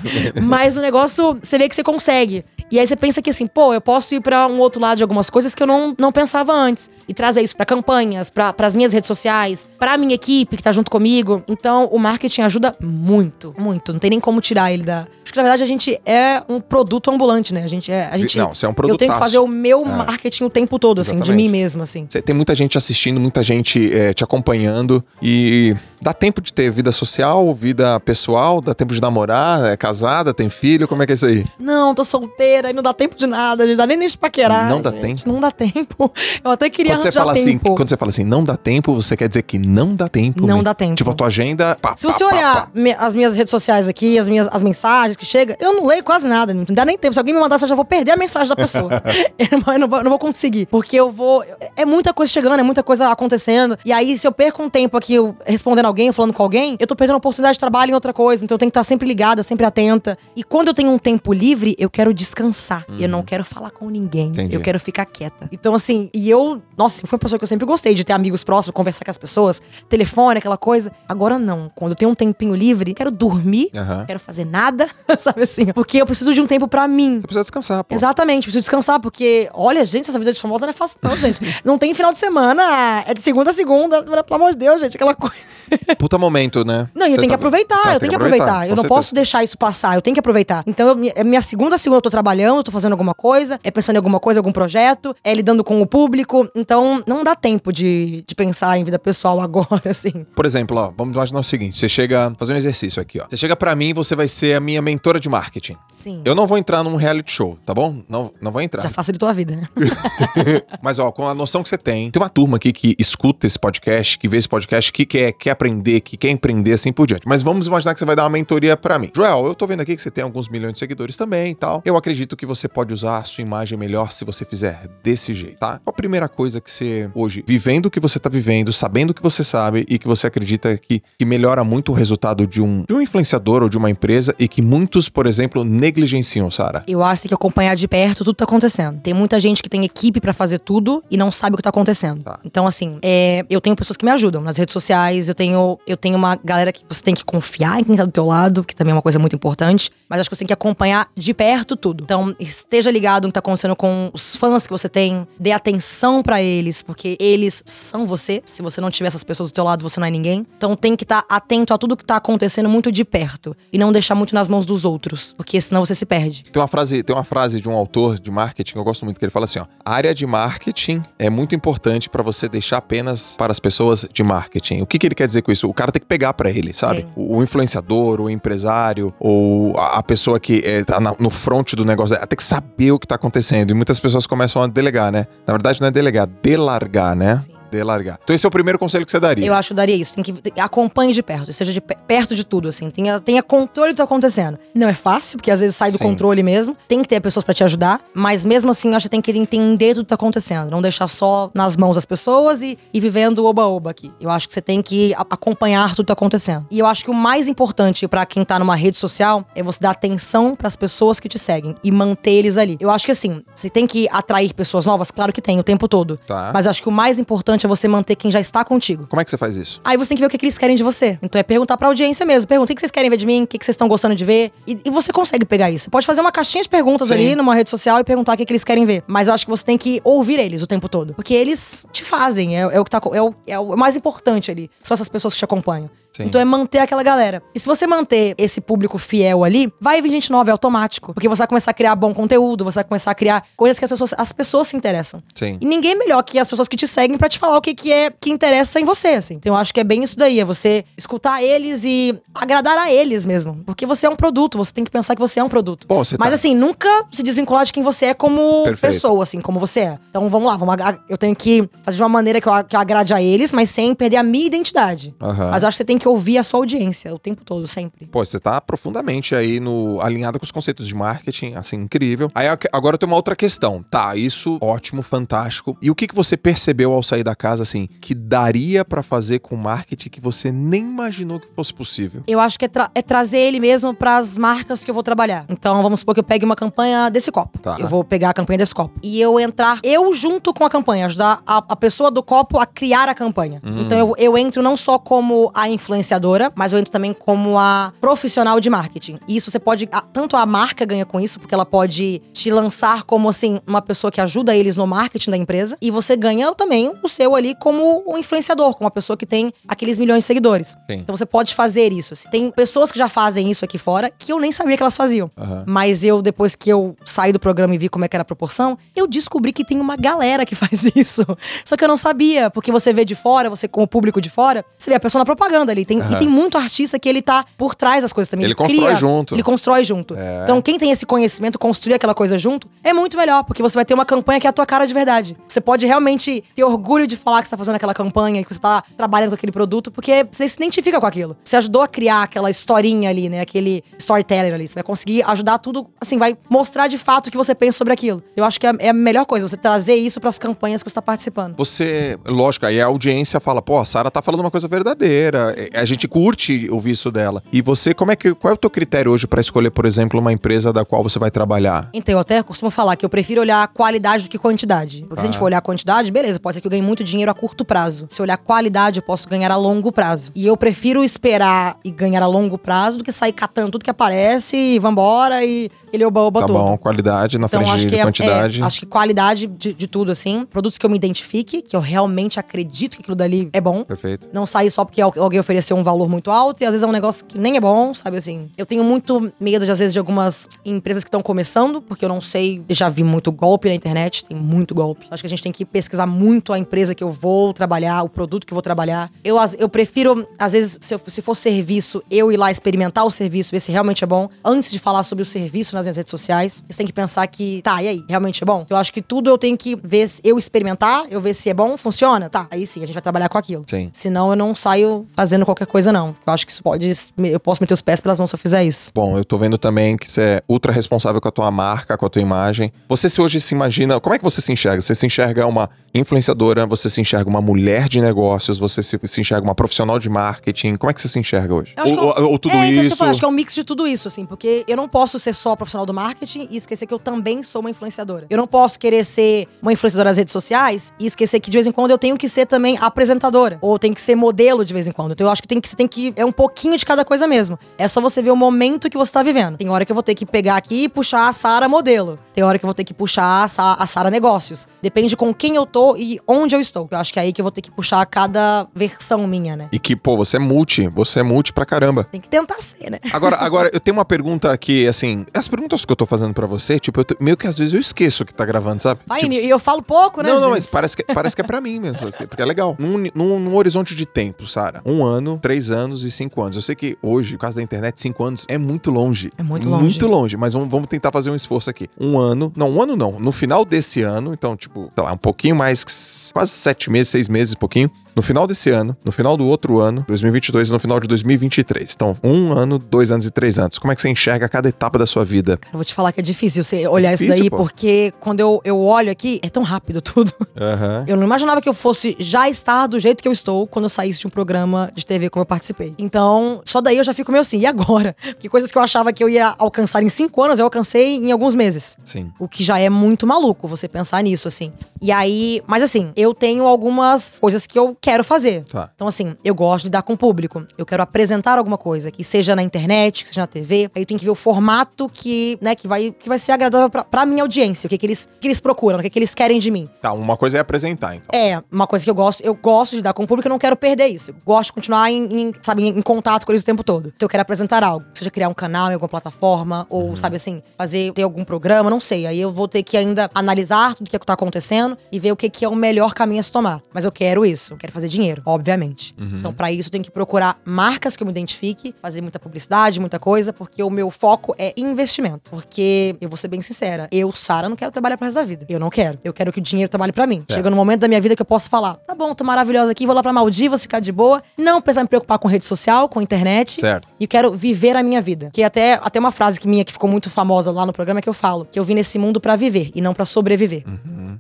mas o negócio, você vê que você consegue. E aí você pensa que assim, pô, eu posso ir pra um outro lado de algumas coisas que eu não, não pensava antes. E trazer isso pra campanhas, pra pras minhas redes sociais, pra minha equipe que tá junto comigo. Então, o marketing ajuda muito, muito. Não tem nem como tirar ele da. Acho que na verdade a gente é um produto ambulante, né? A gente é. A gente, Não, você é um Eu tenho que fazer o meu É. marketing o tempo todo, assim, de Exatamente. mim mesmo, assim. Você tem muita gente assistindo, muita gente é, te acompanhando e dá tempo de ter vida social, vida pessoal, dá tempo de namorar, é casada, tem filho, como é que é isso aí? Não, tô solteira e não dá tempo de nada, não dá nem nem de paquerar. Não dá gente. tempo? Não dá tempo. Eu até queria Quando você fala assim, tempo. quando você fala assim, não dá tempo, você quer dizer que não dá tempo. Não mesmo. dá tempo. Tipo a tua agenda, pá, Se pá, você olhar pá. as minhas redes sociais aqui, as minhas as mensagens que chegam, eu não leio quase nada, não dá nem tempo. Se alguém me mandar, eu já vou perder a mensagem da pessoa. eu, não, vou, não vou conseguir. Porque eu vou. É muita coisa chegando, é muita coisa acontecendo. E aí, se eu perco um tempo aqui eu respondendo alguém, falando com alguém, eu tô perdendo a oportunidade de trabalho em outra coisa. Então eu tenho que estar sempre ligada, sempre atenta. E quando eu tenho um tempo livre, eu quero descansar. Eu não quero falar com ninguém. Uhum. Entendi. Eu quero ficar quieta. Então, assim, e eu, nossa, foi uma pessoa que eu sempre gostei de ter amigos próximos, conversar com as pessoas, telefone, aquela coisa. Agora não. Quando eu tenho um tempinho livre, quero dormir, Aham. Não quero fazer nada, sabe assim? Porque eu preciso de um tempo pra mim. Você precisa descansar, pô. Exatamente, preciso descansar, porque, olha, gente, essa vida de famosa não é fácil, não, gente. Não tem final de semana, é de segunda a segunda, pelo amor de Deus, gente, aquela coisa. Puta momento, né? Não, e eu tenho que tá- aproveitar, Tá, eu tem tenho que aproveitar. Eu não certeza. posso deixar isso passar, eu tenho que aproveitar. Então, eu, minha- minha segunda a segunda eu tô trabalhando, eu tô fazendo alguma coisa, é pensando em alguma coisa, algum projeto, é lidando com o público. Então, não dá tempo de, de pensar em vida pessoal agora, assim. Por exemplo, ó, vamos imaginar o seguinte: você chega. Fazer um exercício aqui, ó. Você chega pra mim você vai ser a minha mentora de marketing. Sim. Eu não vou entrar num reality show, tá bom? Não, não vou entrar. Já facilitou a vida, né? Mas, ó, com a noção que você tem, tem uma turma aqui que escuta esse podcast, que vê esse podcast, que quer, quer aprender, que quer empreender assim por diante. Mas vamos imaginar que você vai dar uma mentoria pra mim. Joel, eu tô vendo aqui que você tem alguns milhões de seguidores também e tal. Eu acredito que você pode usar a sua imagem melhor se você fizer desse jeito, tá? Qual a primeira coisa que você, hoje, vivendo o que você tá vivendo, sabendo o que você sabe e que você acredita que, que melhora muito o resultado de um, de um influenciador ou de uma empresa e que muitos, por exemplo, negligenciam, Sara? Eu acho que tem que acompanhar de perto tudo que tá acontecendo. Tem muita gente que tem equipe pra fazer tudo e não sabe o que tá acontecendo. Tá. Então, assim, é, eu tenho pessoas que me ajudam nas redes sociais, eu tenho, eu tenho uma galera que você tem que confiar em quem tá do teu lado, que também é uma coisa muito importante. Mas acho que você tem que acompanhar de perto tudo. Então, esteja ligado no que tá acontecendo com os fãs que você tem, dê atenção pra eles, porque eles são você. Se você não tiver essas pessoas do teu lado, você não é ninguém. Então, tem que estar atento a tudo que tá acontecendo muito de perto e não deixar muito nas mãos dos outros, porque senão você se perde. Tem uma frase, tem uma frase de um autor de marketing que eu gosto muito que ele fala assim, ó: "A área de marketing é muito importante para você deixar apenas para as pessoas de marketing". O que, que ele quer dizer com isso? O cara tem que pegar para ele, sabe? Sim. O, influenciador, o empresário ou a, pessoa que é, tá na- no front do negócio, ela tem que saber o que tá acontecendo. E muitas pessoas começam a delegar, né? Na verdade não é delegar, delargar, né? Sim. Delargar. Então esse é o primeiro conselho que você daria. Eu acho que eu daria isso. Tem que acompanhe de perto, seja de pe- perto de tudo, assim. Tenha, tenha controle do que tá acontecendo. Não é fácil, porque às vezes sai do Sim. controle mesmo. Tem que ter pessoas pra te ajudar, mas mesmo assim, eu acho que tem que entender tudo que tá acontecendo. Não deixar só nas mãos das pessoas e, e vivendo oba-oba aqui. Eu acho que você tem que acompanhar tudo que tá acontecendo. E eu acho que o mais importante pra quem tá numa rede social é você dar atenção pras pessoas que te seguem e manter eles ali. Eu acho que assim, você tem que atrair pessoas novas, claro que tem, o tempo todo. Tá. Mas eu acho que o mais importante é você manter quem já está contigo. Como é que você faz isso? Aí você tem que ver o que, eles querem de você. Então é perguntar pra audiência mesmo. Pergunta o que vocês querem ver de mim, o que, vocês estão gostando de ver. E, e você consegue pegar isso. Você pode fazer uma caixinha de perguntas Sim. ali numa rede social e perguntar o que, eles querem ver. Mas eu acho que você tem que ouvir eles o tempo todo. Porque eles te fazem. É, é o que tá, é, o, é o mais importante ali. São essas pessoas que te acompanham. Sim. Então é manter aquela galera. E se você manter esse público fiel ali, vai vir gente nova, é automático. Porque você vai começar a criar bom conteúdo, você vai começar a criar coisas que as pessoas, as pessoas se interessam. Sim. E ninguém melhor que as pessoas que te seguem pra te falar o que, que é que interessa em você, assim. Então eu acho que é bem isso daí, é você escutar eles e agradar a eles mesmo. Porque você é um produto, você tem que pensar que você é um produto. Bom, você Mas tá- assim, nunca se desvincular de quem você é como Perfeito. pessoa, assim, como você é. Então vamos lá, vamos ag- eu tenho que fazer de uma maneira que eu, que eu agrade a eles, mas sem perder a minha identidade. Aham. Mas eu acho que você tem que ouvir a sua audiência o tempo todo, sempre. Pô, você tá profundamente aí no alinhada com os conceitos de marketing, assim, incrível. Aí agora eu tenho uma outra questão. Tá, isso ótimo, fantástico. E o que que você percebeu ao sair da casa assim que daria pra fazer com marketing que você nem imaginou que fosse possível? Eu acho que é, tra- é trazer ele mesmo pras marcas que eu vou trabalhar. Então, vamos supor que eu pegue uma campanha desse copo. Tá. Eu vou pegar a campanha desse copo. E eu entrar, eu junto com a campanha, ajudar a, a pessoa do copo a criar a campanha. Hum. Então, eu, eu entro não só como a influenciadora, mas eu entro também como a profissional de marketing. E isso você pode. a- tanto a marca ganha com isso, porque ela pode te lançar como, assim, uma pessoa que ajuda eles no marketing da empresa. E você ganha também o seu ali como o influenciador, como uma pessoa que tem aqueles milhões de seguidores. Sim. Então você pode fazer isso. assim. Tem pessoas que já fazem isso aqui fora que eu nem sabia que elas faziam. Aham. Mas eu, depois que eu saí do programa e vi como é que era a proporção, eu descobri que tem uma galera que faz isso. Só que eu não sabia, porque você vê de fora, você como público de fora, você vê a pessoa na propaganda ali. Tem, Aham. E tem muito artista que ele tá por trás das coisas também. Ele constrói cria, junto. Ele constrói junto. É. Então quem tem esse conhecimento, construir aquela coisa junto, é muito melhor, porque você vai ter uma campanha que é a tua cara de verdade. Você pode realmente ter orgulho de falar que você tá fazendo aquela campanha, que você tá trabalhando com aquele produto, porque você se identifica com aquilo. Você ajudou a criar aquela historinha ali, né? Aquele storyteller ali. Você vai conseguir ajudar tudo, assim, vai mostrar de fato o que você pensa sobre aquilo. Eu acho que é, é a melhor coisa, você trazer isso pras campanhas que você tá participando. Você, lógico, aí a audiência fala, pô, a Sara tá falando uma coisa verdadeira. É, A gente curte ouvir isso dela. E você, como é que, qual é o teu critério hoje pra escolher, por exemplo, uma empresa da qual você vai trabalhar? Então, eu até costumo falar que eu prefiro olhar a qualidade do que quantidade. Porque se a gente Tá. for olhar a quantidade, beleza, pode ser que eu ganhe muito dinheiro a curto prazo. Se eu olhar qualidade, eu posso ganhar a longo prazo. E eu prefiro esperar e ganhar a longo prazo do que sair catando tudo que aparece e vambora e ele oba-oba Tá todo. bom, qualidade na Então, frente acho de que é, quantidade. é, acho que qualidade de, de tudo, assim. Produtos que eu me identifique, que eu realmente acredito que aquilo dali é bom. Perfeito. Não sair só porque al- alguém ofereceu um valor muito alto e às vezes é um negócio que nem é bom, sabe assim? Eu tenho muito medo, de, às vezes, de algumas empresas que estão começando, porque eu não sei. Já vi muito golpe na internet, tem muito golpe. Acho que a gente tem que pesquisar muito a empresa que eu vou trabalhar, o produto que eu vou trabalhar. Eu, eu prefiro, às vezes, se, eu- se for serviço, eu ir lá experimentar o serviço, ver se realmente é bom, antes de falar sobre o serviço nas minhas redes sociais. Você tem que pensar que, tá, e aí, realmente é bom? Eu acho que tudo eu tenho que ver, se- eu experimentar, eu ver se é bom, funciona? Tá, aí sim, a gente vai trabalhar com aquilo. Sim. Senão eu não saio fazendo qualquer coisa, não. Eu acho que isso pode. Eu posso meter os pés pelas mãos se eu fizer isso. Bom, eu tô vendo também que você é ultra responsável com a tua marca, com a tua imagem. Você se hoje se imagina. Como é que você se enxerga? Você se enxerga uma influenciadora, você se enxerga uma mulher de negócios, você se, se enxerga uma profissional de marketing. Como é que você se enxerga hoje? Eu acho Ou, que eu- ou- ou tudo é, então, isso. eu falo, acho que é um mix de tudo isso, assim, porque eu não posso ser só profissional do marketing e esquecer que eu também sou uma influenciadora. Eu não posso querer ser uma influenciadora nas redes sociais e esquecer que de vez em quando eu tenho que ser também apresentadora. Ou tenho que ser modelo de vez em quando. Então eu acho que tem que, você tem que. É um pouquinho de cada coisa mesmo. É só você ver o momento que você tá vivendo. Tem hora que eu vou ter que pegar aqui e puxar a Sara modelo. Tem hora que eu vou ter que puxar a Sara negócios. Depende com quem eu tô e onde eu estou. Eu acho que é aí que eu vou ter que puxar cada versão minha, né? E que, pô, você é multi, você é multi pra caramba. Tem que tentar ser, né? Agora, agora eu tenho uma pergunta aqui, assim, as perguntas que eu tô fazendo pra você, tipo, eu te- meio que às vezes eu esqueço que tá gravando, sabe? Vai, Tipo, e eu falo pouco, né, não, não, mas parece que, parece que é pra mim mesmo, assim, porque é legal. Num, num, num horizonte de tempo, Sara. Um ano, três anos e cinco anos. Eu sei que hoje, por causa da internet, cinco anos é muito longe. É muito longe. Muito longe, mas vamos, vamos tentar fazer um esforço aqui. Um ano, não, um ano não. No final desse ano, então, tipo, sei lá, um pouquinho mais, que quase sete meses, seis meses, pouquinho. No final desse ano, no final do outro ano, 2022 e no final de 2023. Então, um ano, dois anos e três anos. Como é que você enxerga cada etapa da sua vida? Cara, eu vou te falar que é difícil você olhar isso Difícil, daí, pô. porque quando eu, eu olho aqui, é tão rápido tudo. Aham. Eu não imaginava que eu fosse já estar do jeito que eu estou quando eu saísse de um programa de TV como eu participei. Então, só daí eu já fico meio assim, e agora? Porque coisas que eu achava que eu ia alcançar em cinco anos, eu alcancei em alguns meses. Sim. O que já é muito maluco você pensar nisso, assim. E aí, mas assim, eu tenho algumas coisas que eu quero fazer. Tá. Então, assim, eu gosto de lidar com o público. Eu quero apresentar alguma coisa, que seja na internet, que seja na TV. Aí eu tenho que ver o formato que, né, que vai, que vai ser agradável pra, pra minha audiência. O que, que, eles, que eles procuram, o que, que eles querem de mim. Tá, uma coisa é apresentar, então. É, uma coisa que eu gosto, eu gosto de lidar com o público, eu não quero perder isso. Eu gosto de continuar em, em, sabe, em, em contato com eles o tempo todo. Então eu quero apresentar algo, seja criar um canal em alguma plataforma, ou, sabe assim, fazer ter algum programa, não sei. Aí eu vou ter que ainda analisar tudo que tá acontecendo e ver o que, que é o melhor caminho a se tomar. Mas eu quero isso, eu quero fazer dinheiro, obviamente. Então, pra isso, eu tenho que procurar marcas que eu me identifique, fazer muita publicidade, muita coisa, porque o meu foco é investimento. Porque, eu vou ser bem sincera, eu, Sara, não quero trabalhar pro resto da vida. Eu não quero. Eu quero que o dinheiro trabalhe pra mim. É. Chega no momento da minha vida que eu posso falar: tá bom, tô maravilhosa aqui, vou lá pra Maldivas, ficar de boa. Não precisar me preocupar com rede social, com internet. Certo. E quero viver a minha vida. Que até, até uma frase que minha que ficou muito famosa lá no programa que eu falo: que eu vim nesse mundo pra viver e não pra sobreviver.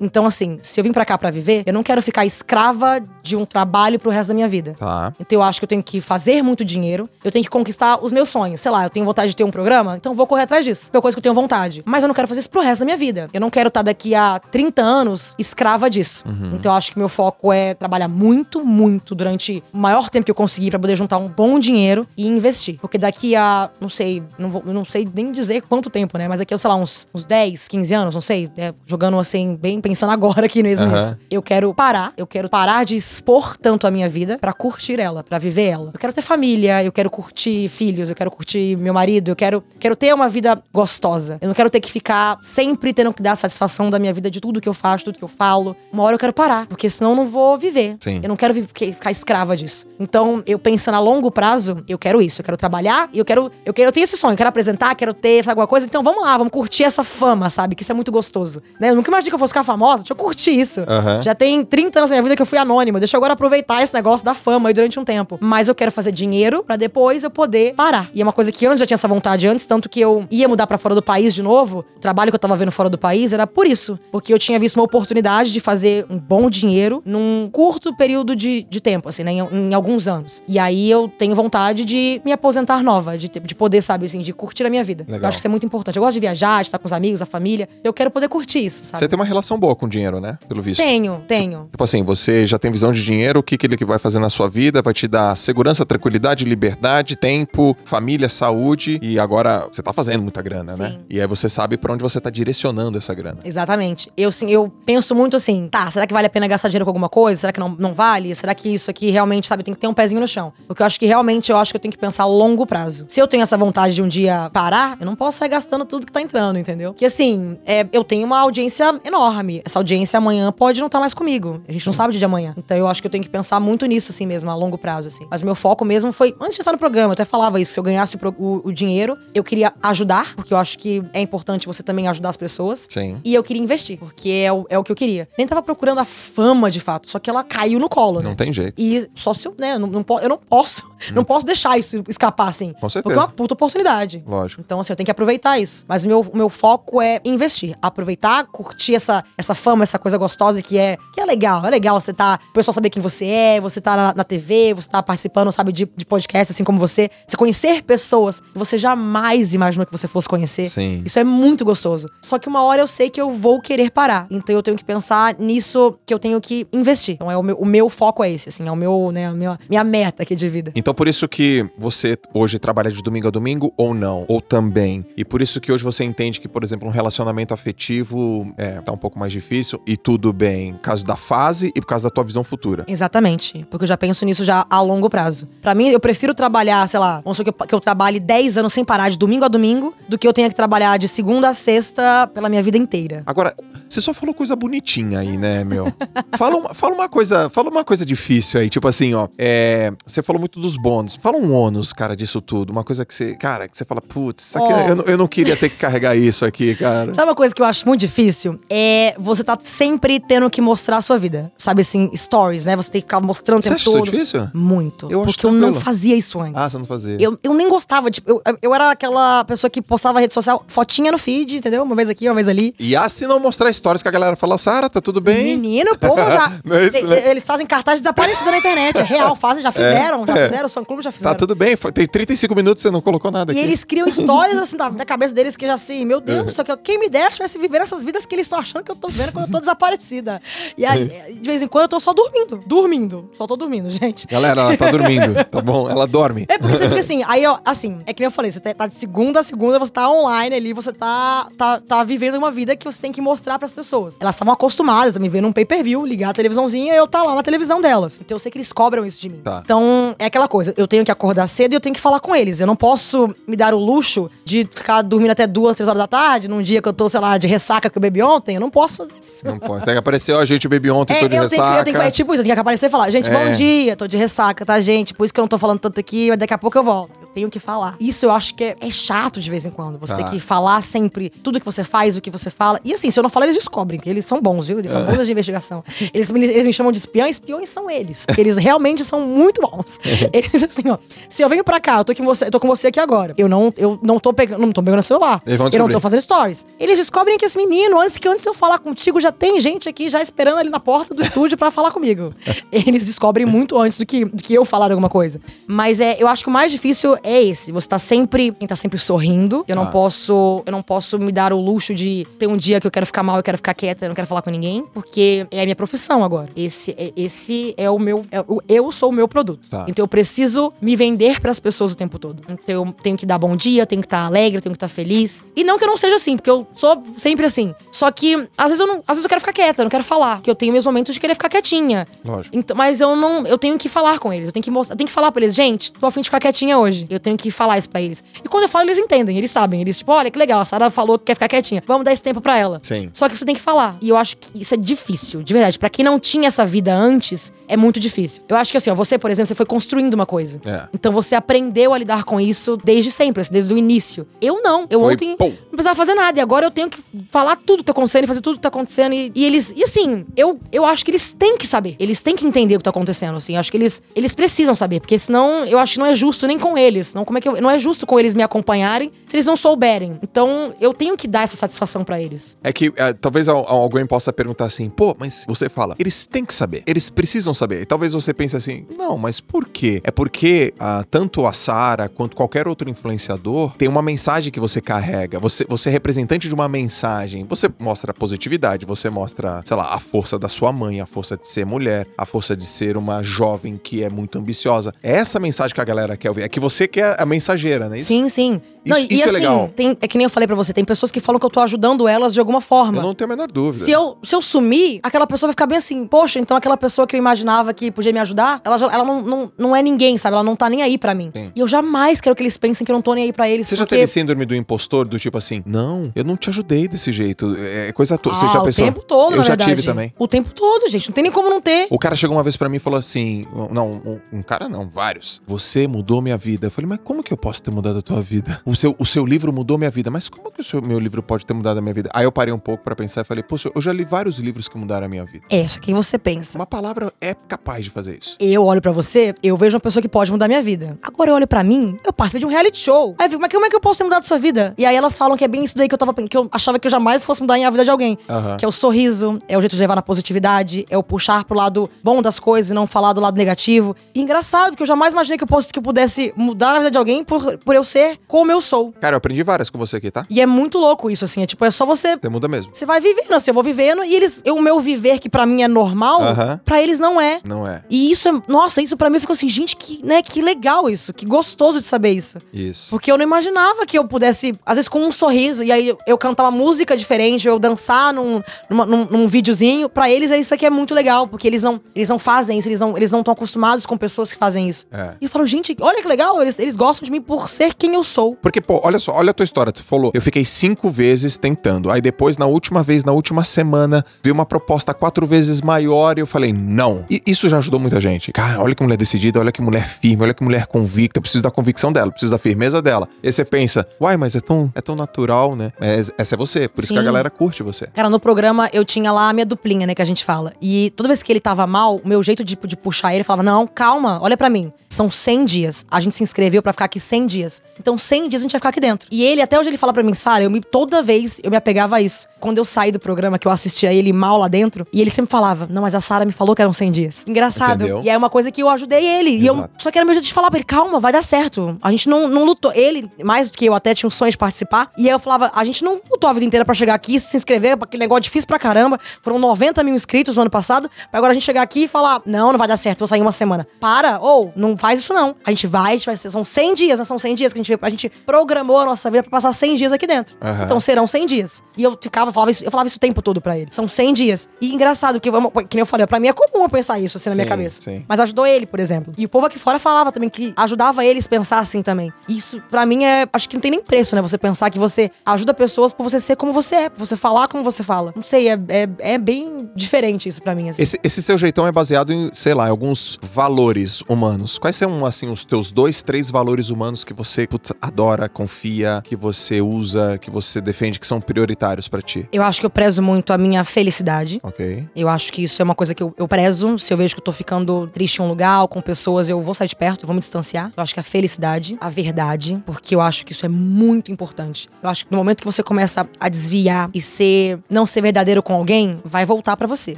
Então, assim, se eu vim pra cá pra viver, eu não quero ficar escrava de um trabalho pro resto da minha vida. Tá. Então eu acho que eu tenho que fazer muito dinheiro, eu tenho que conquistar os meus sonhos. Sei lá, eu tenho vontade de ter um programa, então vou correr atrás disso. É uma coisa que eu tenho vontade. Mas eu não quero fazer isso pro resto da minha vida. Eu não quero estar daqui a 30 anos escrava disso. Então eu acho que meu foco é trabalhar muito, muito durante o maior tempo que eu conseguir pra poder juntar um bom dinheiro e investir. Porque daqui a, não sei, não, vou, não sei nem dizer quanto tempo, né? Mas aqui, sei lá, uns, uns 10, 15 anos, não sei, né? jogando assim, bem pensando agora aqui mesmo Aham. nisso. Eu quero parar, eu quero parar de expor tanto a minha vida pra curtir ela, pra viver ela. Eu quero ter família, eu quero curtir filhos, eu quero curtir meu marido, eu quero, quero ter uma vida gostosa. Eu não quero ter que ficar sempre tendo que dar satisfação da minha vida de tudo que eu faço, tudo que eu falo. Uma hora eu quero parar, porque senão eu não vou viver. Sim. Eu não quero ficar escrava disso. Então, eu pensando a longo prazo, eu quero isso. Eu quero trabalhar e eu quero. Eu quero. Eu tenho esse sonho, eu quero apresentar, quero ter alguma coisa. Então vamos lá, vamos curtir essa fama, sabe? Que isso é muito gostoso. Né? Eu nunca imaginei que eu fosse ficar famosa. Deixa eu curtir isso. Aham. Já tem 30 anos da minha vida que eu fui anônima. Deixa eu agora aproveitar esse negócio da fama aí durante um tempo. Mas eu quero fazer dinheiro pra depois eu poder parar. E é uma coisa que antes já tinha essa vontade antes, tanto que eu ia mudar pra fora do país de novo. O trabalho que eu tava vendo fora do país era por isso. Porque eu tinha visto uma oportunidade de fazer um bom dinheiro num curto período de, de tempo, assim, né? Em, em alguns anos. E aí eu tenho vontade de me aposentar nova, de, de poder, sabe, assim, de curtir a minha vida. Legal. Eu acho que isso é muito importante. Eu gosto de viajar, de estar com os amigos, a família. Eu quero poder curtir isso, sabe? Você tem uma relação boa com dinheiro, né? Pelo visto. Tenho, tenho. Tipo assim, você já tem visão de dinheiro, o que, que ele vai fazer na sua vida, vai te dar segurança, tranquilidade, liberdade, tempo, família, saúde, e agora você tá fazendo muita grana, né? Sim. E aí você sabe pra onde você tá direcionando essa grana. Exatamente. Eu, sim, eu penso muito assim, tá, será que vale a pena gastar dinheiro com alguma coisa? Será que não, não vale? Será que isso aqui realmente, sabe, tem que ter um pezinho no chão? Porque eu acho que realmente, eu acho que eu tenho que pensar a longo prazo. Se eu tenho essa vontade de um dia parar, eu não posso sair gastando tudo que tá entrando, entendeu? Que assim, é, eu tenho uma audiência enorme. Essa audiência amanhã pode não estar mais comigo. A gente não sabe o dia de amanhã. Então eu acho que eu tenho que pensar muito nisso, assim mesmo, a longo prazo, assim. Mas meu foco mesmo foi, antes de estar no programa, eu até falava isso, se eu ganhasse o, o- o dinheiro, eu queria ajudar, porque eu acho que é importante você também ajudar as pessoas. Sim. E eu queria investir, porque é o, é o que eu queria. Nem tava procurando a fama de fato, só que ela caiu no colo, né? Não tem jeito. E só se eu, né, não, não eu não posso, não posso deixar isso escapar assim. Com certeza. Porque é uma puta oportunidade. Lógico. Então, assim, eu tenho que aproveitar isso. Mas o meu, meu foco é investir. Aproveitar, curtir essa, essa fama, essa coisa gostosa que é, que é legal. É legal você tá. O pessoal saber quem você é, você tá na, na TV, você tá participando, sabe, de, de podcast, assim como você. Você conhecer pessoas que você jamais imaginou que você fosse conhecer. Sim. Isso é muito gostoso. Só que uma hora eu sei que eu vou querer parar. Então eu tenho que pensar nisso que eu tenho que investir. Então é o meu, o meu foco é esse, assim, é o meu, né, a minha, minha meta aqui de vida. Então por isso que você hoje trabalha de domingo a domingo ou não, ou também. E por isso que hoje você entende que, por exemplo, um relacionamento afetivo é, tá um pouco mais difícil e tudo bem, por causa da fase e por causa da tua visão futura. Exatamente. Porque eu já penso nisso já a longo prazo. Pra mim, eu prefiro trabalhar, sei lá, vamos supor que eu, que eu trabalhe 10 anos sem parar de domingo a domingo, do que eu tenha que trabalhar de segunda a sexta pela minha vida inteira. Agora, você só falou coisa bonitinha aí, né, meu? fala, uma, fala uma coisa, fala uma coisa difícil aí, tipo assim, ó. é, você falou muito dos bônus. Fala um ônus, cara, disso tudo. Uma coisa que você, cara, que você fala, putz, Ó. eu, não- eu não queria ter que carregar isso aqui, cara. Sabe uma coisa que eu acho muito difícil? É você tá sempre tendo que mostrar a sua vida. Sabe assim, stories, né? Você tem que ficar mostrando o Você tempo acha isso todo. difícil? Muito. Eu acho porque eu não fazia isso antes. Ah, você não fazia. Eu, eu nem gostava, tipo, eu, eu era aquela pessoa que postava rede social, fotinha no feed, entendeu? Uma vez aqui, uma vez ali. E se não mostrar stories que a galera fala, Sara, tá tudo bem? Menino, o povo já. É isso, né? Eles fazem cartaz desaparecido na internet. É real, fazem, já fizeram, já é. fizeram, o fã clube já fizeram. Tá tudo bem, tem 35 minutos você não colocou nada E aqui. eles criam histórias assim da, da cabeça deles que já assim, meu Deus, só que quem me dera tivesse viver essas vidas que eles estão achando que eu tô vivendo quando eu tô desaparecida. E aí, de vez em quando eu tô só dormindo. Dormindo. Só tô dormindo, gente. Galera, ela tá dormindo, tá bom? Ela dorme. É porque você fica assim, aí, ó, assim, é que nem eu falei, você tá- tá de segunda a segunda, você tá online ali, você tá, tá, tá vivendo uma vida que você tem que mostrar pras pessoas. Elas estavam acostumadas a me ver num pay-per-view, ligar a televisãozinha e eu tá lá na televisão delas. Então eu sei que eles cobram isso de mim. Tá. Então, é aquela coisa, eu tenho que acordar cedo e eu tenho que falar com eles. Eu não posso me dar o luxo de ficar dormindo até duas, três horas da tarde, num dia que eu tô, sei lá, de ressaca que eu bebi ontem. Eu não posso fazer isso. Não pode. Tem que aparecer, ó, gente, eu bebi ontem, É, tô de eu, ressaca. tenho que, eu tenho que fazer tipo isso, eu tenho que aparecer e falar, gente, É. bom dia, tô de ressaca, tá, gente? Por isso que eu não tô falando tanto aqui, mas daqui a pouco eu volto. Eu tenho que falar. Isso eu acho que é, é chato de vez em quando. Você Tá. tem que falar sempre tudo que você faz, o que você fala. E assim, se eu não falar, eles descobrem, que eles são bons, viu? Eles É. são bons de investigação. Eles, me- eles me chamam de espião, espiões são eles. Porque eles realmente são muito bons. Eles, assim, ó, se eu venho pra cá, eu tô com você, eu tô com você aqui agora. Eu não, eu não tô pegando, não tô pegando o celular. Eu não tô fazendo stories. Eles descobrem que esse menino, antes que antes eu falar contigo, já tem gente aqui já esperando ali na porta do estúdio pra falar comigo. Eles descobrem muito antes do que, do que eu falar alguma coisa. Mas é, eu acho que o mais difícil é esse. Você tá sempre, tá sempre sorrindo. Eu não Ah. posso, eu não posso me dar o luxo de ter um dia que eu quero ficar mal, eu quero ficar quieta, eu não quero falar com ninguém, porque é a minha profissão agora. Esse é, esse é o meu, é o- eu sou o meu produto. Tá. Então eu preciso me vender pras pessoas o tempo todo. Então eu tenho que dar bom dia, tenho que estar alegre, tenho que estar feliz. E não que eu não seja assim, porque eu sou sempre assim. Só que às vezes eu não, às vezes eu quero ficar quieta, eu não quero falar, que eu tenho meus momentos de querer ficar quietinha. Lógico. Então, mas eu não, eu tenho que falar com eles, eu tenho que mostrar, eu tenho que falar pra eles, gente, tô afim de ficar quietinha hoje. Eu tenho que falar isso pra eles. E quando eu falo, eles entendem, eles sabem, eles tipo, olha que legal, a Sara falou que quer ficar quietinha. Vamos dar esse tempo pra ela. Sim. Só que você tem que falar. E eu acho que isso é difícil, de verdade. Pra quem não tinha essa vida antes, é muito difícil. Eu acho que assim, ó, você, por exemplo, você foi construindo uma coisa. É. Então você aprendeu a lidar com isso desde sempre, assim, desde o início. Eu não. Eu Foi, ontem pum. não precisava fazer nada. E agora eu tenho que falar tudo que tá acontecendo e fazer tudo que tá acontecendo. E, e eles. E assim, eu, eu acho que eles têm que saber. Eles têm que entender o que tá acontecendo. Assim. Eu acho que eles, eles precisam saber. Porque senão eu acho que não é justo nem com eles. Não, como é que eu- não é justo com eles me acompanharem se eles não souberem. Então eu tenho que dar essa satisfação pra eles. É que é, talvez al- alguém possa perguntar assim, pô, mas você fala, eles têm que saber, eles precisam saber. E talvez você pense assim, não, mas por quê? É porque ah, tanto a Sara quanto qualquer outro influenciador tem uma mensagem que você carrega. Você, você é representante de uma mensagem. Você mostra positividade. Você mostra, sei lá, a força da sua mãe, a força de ser mulher, a força de ser uma jovem que é muito ambiciosa. É essa mensagem que a galera quer ouvir. É que você quer a mensageira, né? Sim, sim. Isso- e, isso é assim, legal. tem- é que nem eu falei pra você, tem pessoas que falam que eu tô ajudando elas de alguma forma. Eu não tenho a menor dúvida. Se eu, se eu sumir, aquela pessoa vai ficar bem assim, poxa, então aquela pessoa que eu imaginava que podia me ajudar, ela, já- ela não, não, não é ninguém, sabe? Ela não tá nem aí pra mim. Sim. E eu jamais quero que eles pensem que eu não tô nem aí pra eles. Você já porque... teve síndrome do impostor, do tipo assim, não, eu não te ajudei desse jeito. É coisa toda. Você Ah, já o pensou? tempo todo, Eu na já verdade. tive também. O tempo todo, gente. Não tem nem como não ter. O cara chegou uma vez pra mim e falou assim: Não, um, um cara não, vários. Você mudou minha vida. Eu falei, mas como que eu posso ter mudado a tua vida? O seu, o seu livro mudou minha vida. Mas como que o seu, meu livro pode ter mudado a minha vida? Aí eu parei um pouco pra pensar e falei, poxa, eu já li vários livros que mudaram a minha vida. É, só que você pensa. Uma palavra é capaz de fazer isso. Eu olho pra você, eu vejo uma pessoa que pode mudar minha vida. Agora eu olho pra mim, eu participei de um reality show. Aí eu fico, mas como é que eu posso ter mudado sua vida? E aí elas falam que é bem isso daí que eu tava que eu achava que eu jamais fosse mudar em a vida de alguém. Que é o sorriso, é o jeito de levar na positividade, é o puxar pro lado bom das coisas e não falar do lado negativo. E engraçado, porque eu jamais imaginei que eu, posso, que eu pudesse mudar a vida de alguém por, por eu ser como eu sou. Cara, eu aprendi várias com você aqui, tá? E é muito louco isso, assim. É tipo, é só você Você muda mesmo. você vai vivendo, assim, eu vou vivendo e eles, o meu viver que pra mim é normal, Aham. pra eles não é. Não é. E isso é, nossa, isso pra mim ficou assim, gente, que, né, que legal isso, que gostoso de saber isso. Isso. Porque eu não imaginava que eu pudesse, às vezes com um sorriso, e aí eu cantar uma música diferente, eu dançar num, numa- num, num videozinho, pra eles é isso aqui é muito legal, porque eles não, eles não fazem isso, eles não eles não estão acostumados com pessoas que fazem isso. É. E eu falo, gente, olha que legal, eles, eles gostam de mim por ser quem eu sou. Porque, pô, olha só, olha a tua história. Tu falou, eu fiquei cinco vezes tentando. Aí depois, na última vez, na última semana, veio uma proposta quatro vezes maior e eu falei, não. E isso já ajudou muita gente. Cara, olha que mulher decidida, olha que mulher firme, olha que mulher convicta. Eu preciso da convicção dela, preciso da firmeza dela. E aí você pensa, uai, mas é tão, é tão natural, né? Mas essa é você, por isso que a Sim. galera curte você. Cara, no programa eu tinha lá a minha duplinha, né, que a gente fala. E toda vez que ele tava mal, o meu jeito de, de puxar ele, falava: Não, calma, olha pra mim. São 100 dias. A gente se inscreveu pra ficar aqui 100 dias. Então, 100 dias a gente vai ficar aqui dentro. E ele, até hoje, ele fala pra mim: Sara, eu me, toda vez eu me apegava a isso. Quando eu saí do programa, que eu assistia ele mal lá dentro, e ele sempre falava: Não, mas a Sara me falou que eram 100 dias. Engraçado. Entendeu? E é uma coisa que eu ajudei ele. E eu, Exato. só que era meu jeito de falar pra ele: Calma, vai dar certo. A gente não, não lutou. Ele, mais do que eu, até tinha um sonho de participar. E aí eu falava: A gente não lutou a vida inteira pra chegar aqui, se inscrever, aquele negócio difícil pra caramba. Foram 90 mil inscritos no ano passado. Pra agora a gente chegar aqui e falar: Não, não vai dar certo, vou sair uma semana. Para, ou não faz isso não. A gente vai, a gente vai ser. São 100 dias, né? São 100 dias que a gente, a gente programou a nossa vida pra passar 100 dias aqui dentro. Aham. Então serão 100 dias. E eu ficava, falava isso, eu falava isso o tempo todo pra ele. São 100 dias. E engraçado, que, eu- que nem eu falei, pra mim é comum eu pensar isso assim na minha Sim, cabeça. sim. Mas ajudou ele, por exemplo. E o povo aqui fora falava também que ajudava eles a pensar assim também. Isso, pra mim, é. Acho que não tem nem preço, né? Você pensar que você ajuda pessoas por você ser como você é, por você falar como você fala. Não sei, é, é, é bem diferente isso pra mim, assim. Esse, esse seu jeitão é baseado em, sei lá, em alguns valores humanos. Quais são, assim, os teus dois, três valores humanos que você putz, adora, confia, que você usa, que você defende, que são prioritários pra ti? Eu acho que eu prezo muito a minha felicidade. Ok. Eu acho que isso é uma coisa que eu, eu prezo. Se eu vejo que eu tô ficando triste em um lugar ou com pessoas, eu vou sair de perto, eu vou me distanciar. Eu acho que a felicidade, a verdade, porque eu acho que isso é muito importante. Eu acho que no momento que você começa a desviar e ser não ser verdadeiro com alguém, vai voltar pra você.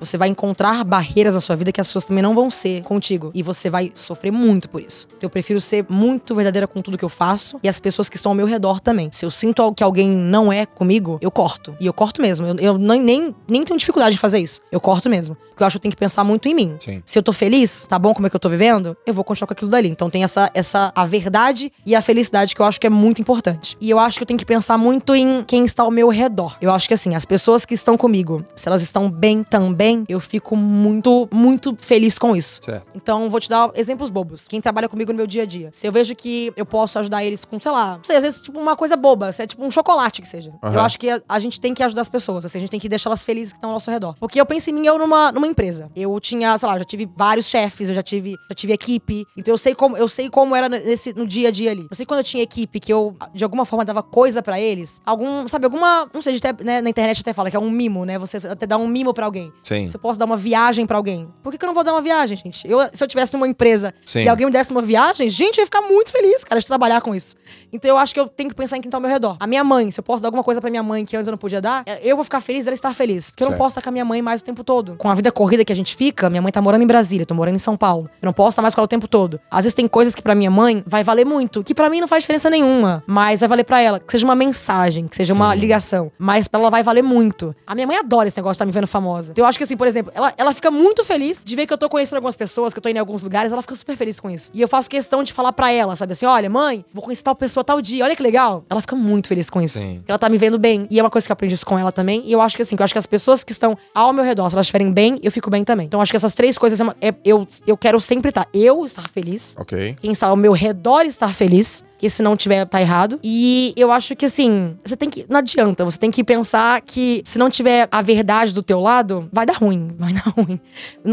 Você vai encontrar barreiras na sua vida que as pessoas também não vão ser contigo e você vai sofrer muito por isso. Então, eu prefiro ser muito verdadeira com tudo que eu faço e as pessoas que estão ao meu redor também. Se eu sinto que alguém não é comigo, eu corto. E eu corto mesmo. Eu, eu nem, nem, nem tenho dificuldade de fazer isso. Eu corto mesmo. Porque eu acho que eu tenho que pensar muito em mim. Sim. Se eu tô feliz, tá bom como é que eu tô vivendo, eu vou continuar com aquilo dali. Então tem essa, essa a verdade e a felicidade que eu acho que é muito importante. E eu acho que eu tenho que pensar muito em quem está ao meu redor. Eu acho que assim, as pessoas que estão comigo, se elas estão bem também, eu fico muito, muito feliz com isso. Certo. Então, vou te dar exemplos bobos. Quem trabalha comigo no meu dia a dia. Se eu vejo que eu posso ajudar eles com, sei lá, não sei, às vezes, tipo, uma coisa boba, se é tipo um chocolate que seja. Aham. Eu acho que a, a gente tem que ajudar as pessoas, assim, a gente tem que deixar elas felizes que estão ao nosso redor. Porque eu penso em mim, eu numa, numa empresa. Eu tinha, sei lá, já tive vários chefes, eu já tive, já tive equipe. Então eu sei como, eu sei como era nesse, no dia a dia ali. Eu sei quando eu tinha equipe que eu, de alguma forma, dava coisa pra eles. Algum, sabe, alguma, não sei, até, né, na internet até fala que é um mimo, né? Você até dá um mimo pra alguém. Sim. Se eu posso dar uma viagem pra alguém. Por que, que eu não vou dar uma viagem, gente? Eu, se eu tivesse numa empresa Sim. e alguém me desse uma viagem, gente, eu ia ficar muito feliz, cara, de trabalhar com isso. Então eu acho que eu tenho que pensar em quem tá ao meu redor. A minha mãe, se eu posso dar alguma coisa pra minha mãe que antes eu não podia dar, é, eu vou ficar feliz ela estar feliz. Porque eu não Certo. posso estar com a minha mãe mais o tempo todo. Com a vida corrida que a gente fica, minha mãe tá morando em Brasília, eu tô morando em São Paulo. Eu não posso estar mais com ela o tempo todo. Às vezes tem coisas que pra minha mãe vai valer muito, que pra mim não faz diferença nenhuma, mas vai valer pra ela. Que seja uma mensagem, que seja uma Sim. ligação. Mas pra ela vai valer muito. A minha mãe adora esse negócio de estar me vendo famosa. Então eu acho que assim, por exemplo, ela, ela fica muito feliz de ver que eu tô conhecendo algumas pessoas, que eu tô indo em alguns lugares, ela fica super feliz com isso. E eu faço questão de falar pra ela, sabe assim, olha, mãe, vou conhecer tal pessoa tal dia, olha que legal. Ela fica muito feliz com isso. Sim. Ela tá me vendo bem. E é uma coisa que eu aprendi isso com ela também. E eu acho que assim, que eu acho que as pessoas que estão ao meu redor, se elas estiverem bem, eu fico bem também. Então acho que essas três coisas é é- eu, eu quero sempre estar. Eu estar feliz, Ok. quem está ao meu redor estar feliz, que se não tiver, tá errado. E eu acho que assim, você tem que. Não adianta, você tem que pensar que se não tiver a verdade do teu lado, vai dar ruim. Vai dar ruim.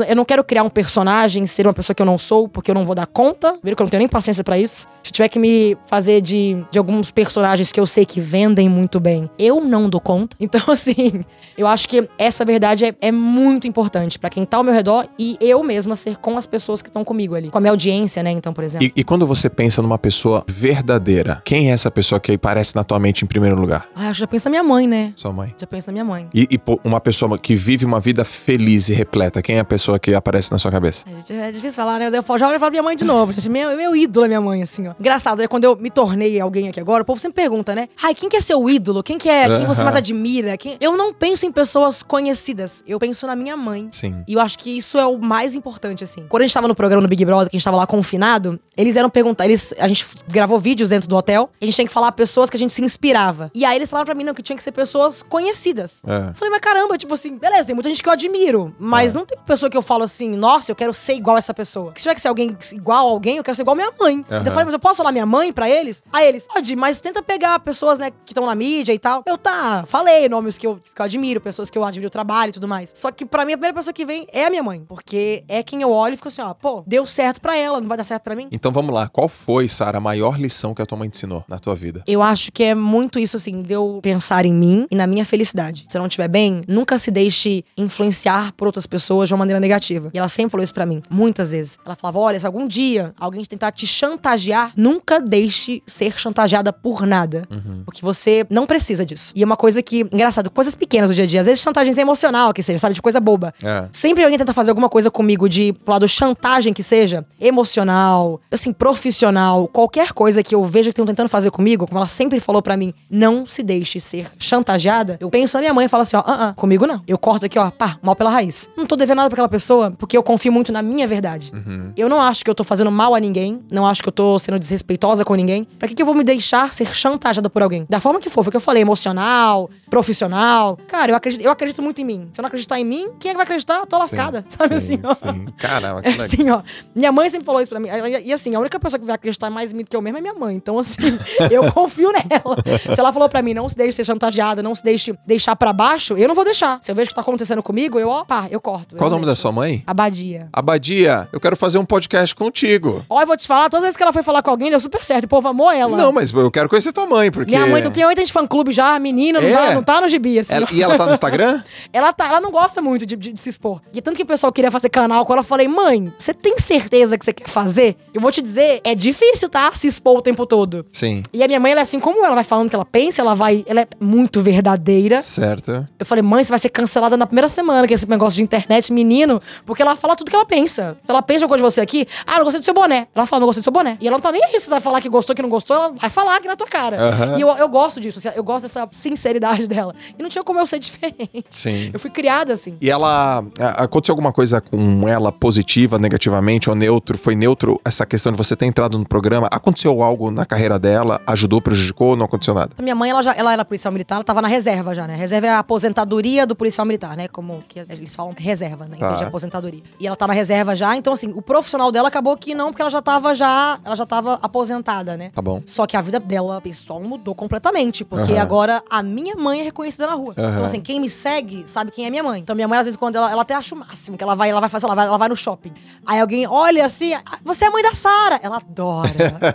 Eu não quero criar um personagem, ser uma pessoa que eu não sou, porque eu não vou dar conta. Primeiro que eu não tenho nem paciência pra isso. Se tiver que me fazer de, de alguns personagens que eu sei que vendem muito bem, eu não dou conta. Então, assim, eu acho que essa verdade é, é muito importante pra quem tá ao meu redor e eu mesma ser com as pessoas que estão comigo ali. Com a minha audiência, né? Então, por exemplo. E, e quando você pensa numa pessoa verdadeira, quem é essa pessoa que aparece na tua mente em primeiro lugar? Ah, eu já penso na minha mãe, né? Sua mãe. Já penso na minha mãe. E, e, pô, uma pessoa que vive uma vida feliz e repleta, quem é a pessoa que aparece na sua cabeça? A gente- É difícil falar, né? Eu falo- já olho e falo minha mãe de novo. Gente, meu, meu ídolo é minha mãe, assim, ó. Engraçado, é quando eu me tornei alguém aqui agora, o povo sempre pergunta, né? Ai, quem que é seu ídolo? Quem que é? Quem você mais admira? Quem... Eu não penso em pessoas conhecidas. Eu penso na minha mãe. Sim. E eu acho que isso é o mais importante, assim. Quando a gente tava no programa no Big Brother, que a gente tava lá confinado, eles eram perguntar, eles, a gente gravou vídeos dentro do hotel, a gente tinha que falar pessoas que a gente se inspirava. E aí eles falaram pra mim, não, que tinha que ser pessoas conhecidas. É. Eu Falei, mas caramba, tipo assim, beleza, tem muita gente que eu admiro, mas não tem uma pessoa que eu falo assim, nossa, eu quero ser igual essa pessoa. Se tiver que ser alguém igual a alguém, eu quero ser igual a minha mãe. Então eu falei, mas eu posso falar minha mãe pra eles? Aí eles, pode, mas tenta pegar pessoas, né, que estão na mídia e tal. Eu, tá, falei nomes que eu, que eu admiro, pessoas que eu admiro o trabalho e tudo mais. Só que pra mim, a primeira pessoa que vem é a minha mãe, porque é quem eu olho e fico assim, ó, pô, deu certo pra ela, não vai dar certo pra mim? Então vamos lá. Qual foi, Sara, a maior lição que a tua mãe te ensinou na tua vida? Eu acho que é muito isso, assim, de eu pensar em mim e na minha felicidade. Se eu não estiver bem, nunca se deixe influenciar por outras pessoas de uma maneira negativa. E ela sempre falou isso pra mim, muitas vezes. Ela falava: olha, se algum dia alguém tentar te chantagear, nunca deixe ser chantageada por nada. Porque você não precisa disso. E é uma coisa que, engraçado, coisas pequenas do dia a dia. Às vezes chantagem emocional, que seja, sabe? De coisa boba. É. Sempre alguém tenta fazer alguma coisa comigo de pro lado chantagem que seja, emocional, assim, profissional, qualquer coisa que eu veja que estão tentando fazer comigo, como ela sempre falou pra mim, não se deixe ser chantageada. Eu penso na minha mãe e falo assim, ó, ah, ah, comigo não. Eu corto aqui, ó, pá, mal pela raiz. Não tô devendo nada pra aquela pessoa, porque eu confio muito na minha verdade. Eu não acho que eu tô fazendo mal a ninguém, não acho que eu tô sendo desrespeitosa com ninguém. Pra que, que eu vou me deixar ser chantageada por alguém? Da forma que for, foi o que eu falei, emocional, profissional. Cara, eu acredito, eu acredito muito em mim. Se eu não acreditar em mim, quem é que vai acreditar? Tô lascada, sabe sim, assim, ó. Sim. Caramba, que É assim, ó. Minha mãe sempre falou isso pra mim. E, e assim, a única pessoa que vai acreditar mais em mim do que eu mesmo é minha mãe. Então, assim, eu confio nela. Se ela falou pra mim, não se deixe ser chantageada, não se deixe deixar pra baixo, eu não vou deixar. Se eu vejo que tá acontecendo comigo, eu, ó, pá, eu corto. eu Qual o nome da deixo. sua mãe? Abadia. Abadia, eu quero fazer um podcast contigo. Ó, eu vou te falar, todas as vezes que ela foi falar com alguém, deu super certo. O povo amou ela. Não, mas eu quero conhecer tua mãe, porque... Minha mãe, tu tem 80 de fã-clube já, menina, não, É? tá, não tá no gibi, assim. Ela- e ela tá no Instagram? Ela, tá, ela não gosta muito de, de- de se expor. E tanto que o pessoal queria fazer canal com ela, eu falei, mãe, você tem certeza que você quer fazer? Eu vou te dizer, é difícil, tá? Se expor o tempo todo. Sim. E a minha mãe, ela é assim, como ela vai falando que ela pensa, ela vai. Ela é muito verdadeira. Certo. Eu falei, mãe, você vai ser cancelada na primeira semana, que é esse negócio de internet, menino, porque ela fala tudo que ela pensa. Ela pensa alguma coisa de você aqui, ah, não gostei do seu boné. Ela fala, não gostei do seu boné. E ela não tá nem aí se você vai falar que gostou, que não gostou, ela vai falar aqui na tua cara. Aham. E eu, eu gosto disso, eu gosto dessa sinceridade dela. E não tinha como eu ser diferente. Sim. Eu fui criada assim. E ela. a- Aconteceu alguma coisa com ela positiva, negativamente ou neutro? Foi neutro essa questão de você ter entrado no programa? Aconteceu algo na carreira dela? Ajudou, prejudicou ou não aconteceu nada? A minha mãe, ela já ela era policial militar, ela tava na reserva já, né? Reserva é a aposentadoria do policial militar, né? Como que eles falam reserva, né? Tá. de aposentadoria. E ela tá na reserva já, então assim, o profissional dela acabou que não, porque ela já tava já, ela já tava aposentada, né? Tá bom. Só que a vida dela, pessoal, mudou completamente. Porque Aham. agora a minha mãe é reconhecida na rua. Aham. Então, assim, quem me segue sabe quem é minha mãe. Então, minha mãe, às vezes, quando ela, ela até acha o máximo, que ela vai, ela vai fazer, ela vai, ela vai no shopping. Aí alguém olha assim, "Ah, você é a mãe da Sara. Ela adora.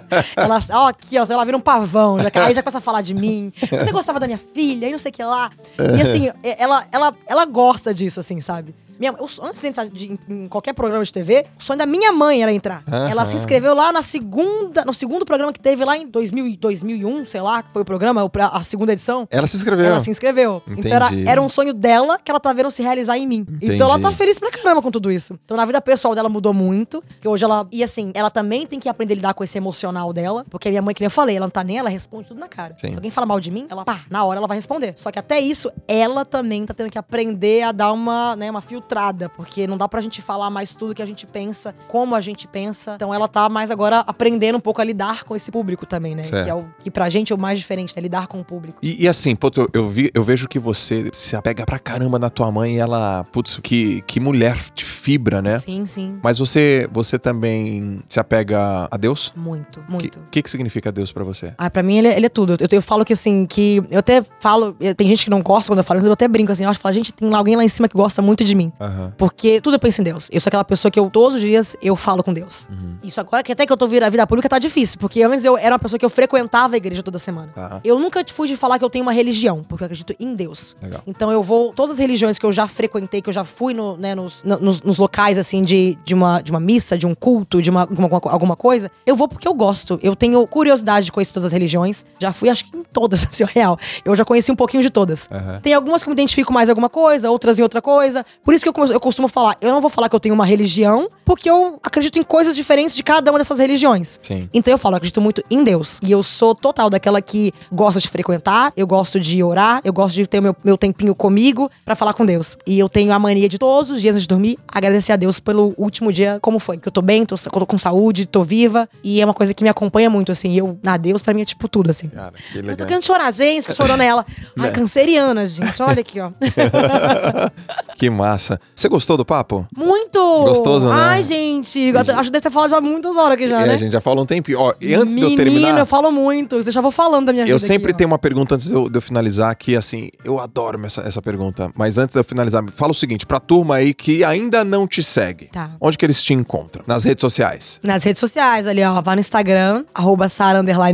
ela, ó, aqui, ó, ela vira um pavão. Já, aí já começa a falar de mim. Você gostava da minha filha, e não sei o que lá. E assim, é- ela, ela, ela gosta disso, assim, sabe? Minha, eu, antes de entrar de- em qualquer programa de TV, o sonho da minha mãe era entrar. Ela se inscreveu lá na segunda, no segundo programa que teve lá em 2000, e 2001, sei lá, que foi o programa, a segunda edição. Ela se inscreveu. Ela se inscreveu. Então era, Entendi. era um sonho dela que ela tá vendo se realizar em mim. Então ela tá Entendi. feliz pra caramba com tudo isso. Então na vida pessoal dela mudou muito. Que hoje ela. E assim, ela também tem que aprender a lidar com esse emocional dela. dela, porque a minha mãe, que nem eu falei, ela não tá nem, ela responde tudo na cara. Sim. Se alguém fala mal de mim, ela, pá, na hora ela vai responder. Só que até isso, ela também tá tendo que aprender a dar uma, né, uma filtrada, porque não dá pra gente falar mais tudo que a gente pensa, como a gente pensa. Então ela tá mais agora aprendendo um pouco a lidar com esse público também, né? Certo. Que é o que pra gente é o mais diferente, né? Lidar com o público. E, e assim, pô, eu, vi, eu vejo que você se apega pra caramba na tua mãe e ela, putz, que, que mulher de fibra, né? Sim, sim. Mas você, você também se apega a Deus? Muito, O muito. que, que significa Deus pra você? Ah, pra mim ele, é- ele é tudo. Eu, eu falo que assim, que eu até falo, eu- tem gente que não gosta quando eu falo, mas eu até brinco assim, eu acho que fala, gente, tem alguém lá em cima que gosta muito de mim. Aham. Porque tudo eu penso em Deus. Eu sou aquela pessoa que eu, todos os dias, eu falo com Deus. Uhum. Isso agora que até que eu tô virando a vida pública tá difícil, porque antes eu era uma pessoa que eu frequentava a igreja toda semana. Tá. Eu nunca fui de falar que eu tenho uma religião, porque eu acredito em Deus. Legal. Então eu vou. Todas as religiões que eu já frequentei, que eu já fui no, né, nos, no- nos, nos locais, assim, de, de, uma, de uma missa, de um culto, de uma, alguma, alguma coisa, eu vou porque eu gosto. Eu tenho curiosidade de conhecer todas as religiões. Já fui, acho que em todas, assim, real. Eu já conheci um pouquinho de todas. Tem algumas que eu me identifico mais em alguma coisa, outras em outra coisa. Por isso que eu, eu costumo falar, eu não vou falar que eu tenho uma religião, porque eu acredito em coisas diferentes de cada uma dessas religiões. Sim. Então eu falo, eu acredito muito em Deus. E eu sou total daquela que gosta de frequentar, eu gosto de orar, eu gosto de ter o meu, meu tempinho comigo pra falar com Deus. E eu tenho a mania de todos os dias antes de dormir agradecer a Deus pelo último dia, como foi. Que eu tô bem, tô, tô com saúde, tô viva. E é uma coisa que me acompanha muito, assim. Eu, na Deus, pra mim é tipo tudo, assim. Cara, que Eu tô legal. querendo chorar, gente, chorando ela. Ai, É. canceriana, gente. Olha aqui, ó. que massa. Você gostou do papo? Muito! Gostoso, né? Ai, gente. eu Acho que deve ter falado já muitas horas aqui já, É, né? a gente já falou um tempinho. Ó, e antes de eu Menino, terminar. eu falo muito. Eu já vou falando da minha vida Eu sempre aqui, ó. tenho uma pergunta antes de eu, de eu finalizar, que assim, eu adoro essa, essa pergunta. Mas antes de eu finalizar, fala o seguinte: pra turma aí que ainda não te segue, Tá. onde que eles te encontram? Nas redes sociais. Nas redes sociais, ali, ó. Vá no Instagram, arroba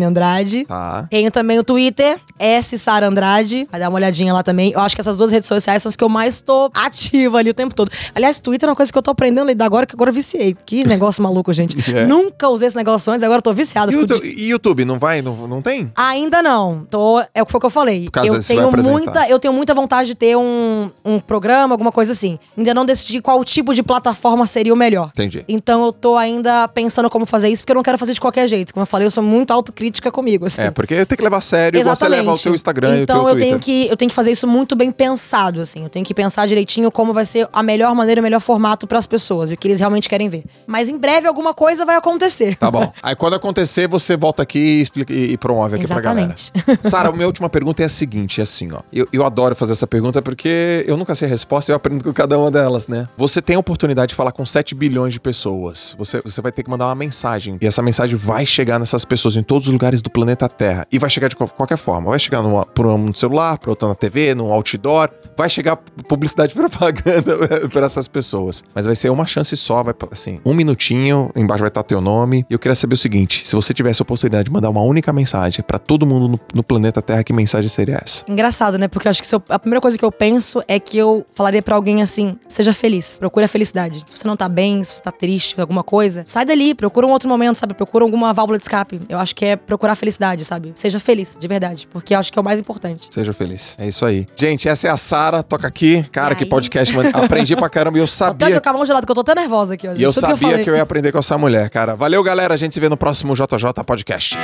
Andrade. Tá. Tenho também o Twitter, S Sara Andrade. Vai dar uma olhadinha lá também. Eu acho que essas duas redes sociais são as que eu mais tô ativa ali o tempo todo. Aliás, Twitter é uma coisa que eu tô aprendendo a lidar agora, que agora eu viciei. Que negócio maluco, gente. É. Nunca usei esse negócio antes, agora eu tô viciada. E YouTube, e YouTube, não vai? Não, não tem? Ainda não. Tô, é o que foi que eu falei. Eu tenho muita, eu tenho muita vontade de ter um, um programa, alguma coisa assim. Ainda não decidi qual tipo de plataforma seria o melhor. Entendi. Então eu tô ainda pensando como fazer isso, porque eu não quero fazer de qualquer jeito. Como eu falei, eu sou muito autocrítica comigo, assim. É, porque tem que levar a sério, igual você leva o teu Instagram então e o teu eu Twitter. que eu tenho que fazer isso muito bem pensado, assim. Eu tenho que pensar direitinho como vai ser a melhor maneira, o melhor formato pras pessoas e o que eles realmente querem ver. Mas em breve alguma coisa vai acontecer. Tá bom. Aí quando acontecer, você volta aqui e, explica, e, promove aqui Exatamente. pra galera. Sara, a minha última pergunta é a seguinte, é assim, ó. Eu, eu adoro fazer essa pergunta porque eu nunca sei a resposta e eu aprendo com cada uma delas, né? Você tem a oportunidade de falar com 7 bilhões de pessoas. Você, você vai ter que mandar uma mensagem. E essa mensagem vai chegar nessas pessoas em todos os lugares do planeta Terra. E vai chegar de qual- qualquer forma. Vai chegar numa, por um celular, por outra na TV, num outdoor. Vai chegar publicidade propaganda para essas pessoas. Mas vai ser uma chance só, vai assim, um minutinho, embaixo vai estar teu nome. E eu queria saber o seguinte: se você tivesse a oportunidade de mandar uma única mensagem para todo mundo no, no planeta Terra, que mensagem seria essa? Engraçado, né? Porque eu acho que eu- a primeira coisa que eu penso é que eu falaria pra alguém assim: seja feliz, procure a felicidade. Se você não tá bem, se você tá triste, alguma coisa, sai dali, procura um outro momento, sabe? Procura alguma válvula de escape. Eu acho que é procurar a felicidade, sabe? Seja feliz, de verdade, porque eu acho que é o mais importante. Seja feliz. É isso aí. Gente, essa é a Sara, toca aqui. Cara, que podcast. Aprendi pra caramba e eu Até sabia. que com a mão gelada, que eu tô até nervosa aqui, ó. E eu Tudo sabia falei. que eu ia aprender com essa mulher, cara. Valeu, galera. A gente se vê no próximo JJ Podcast.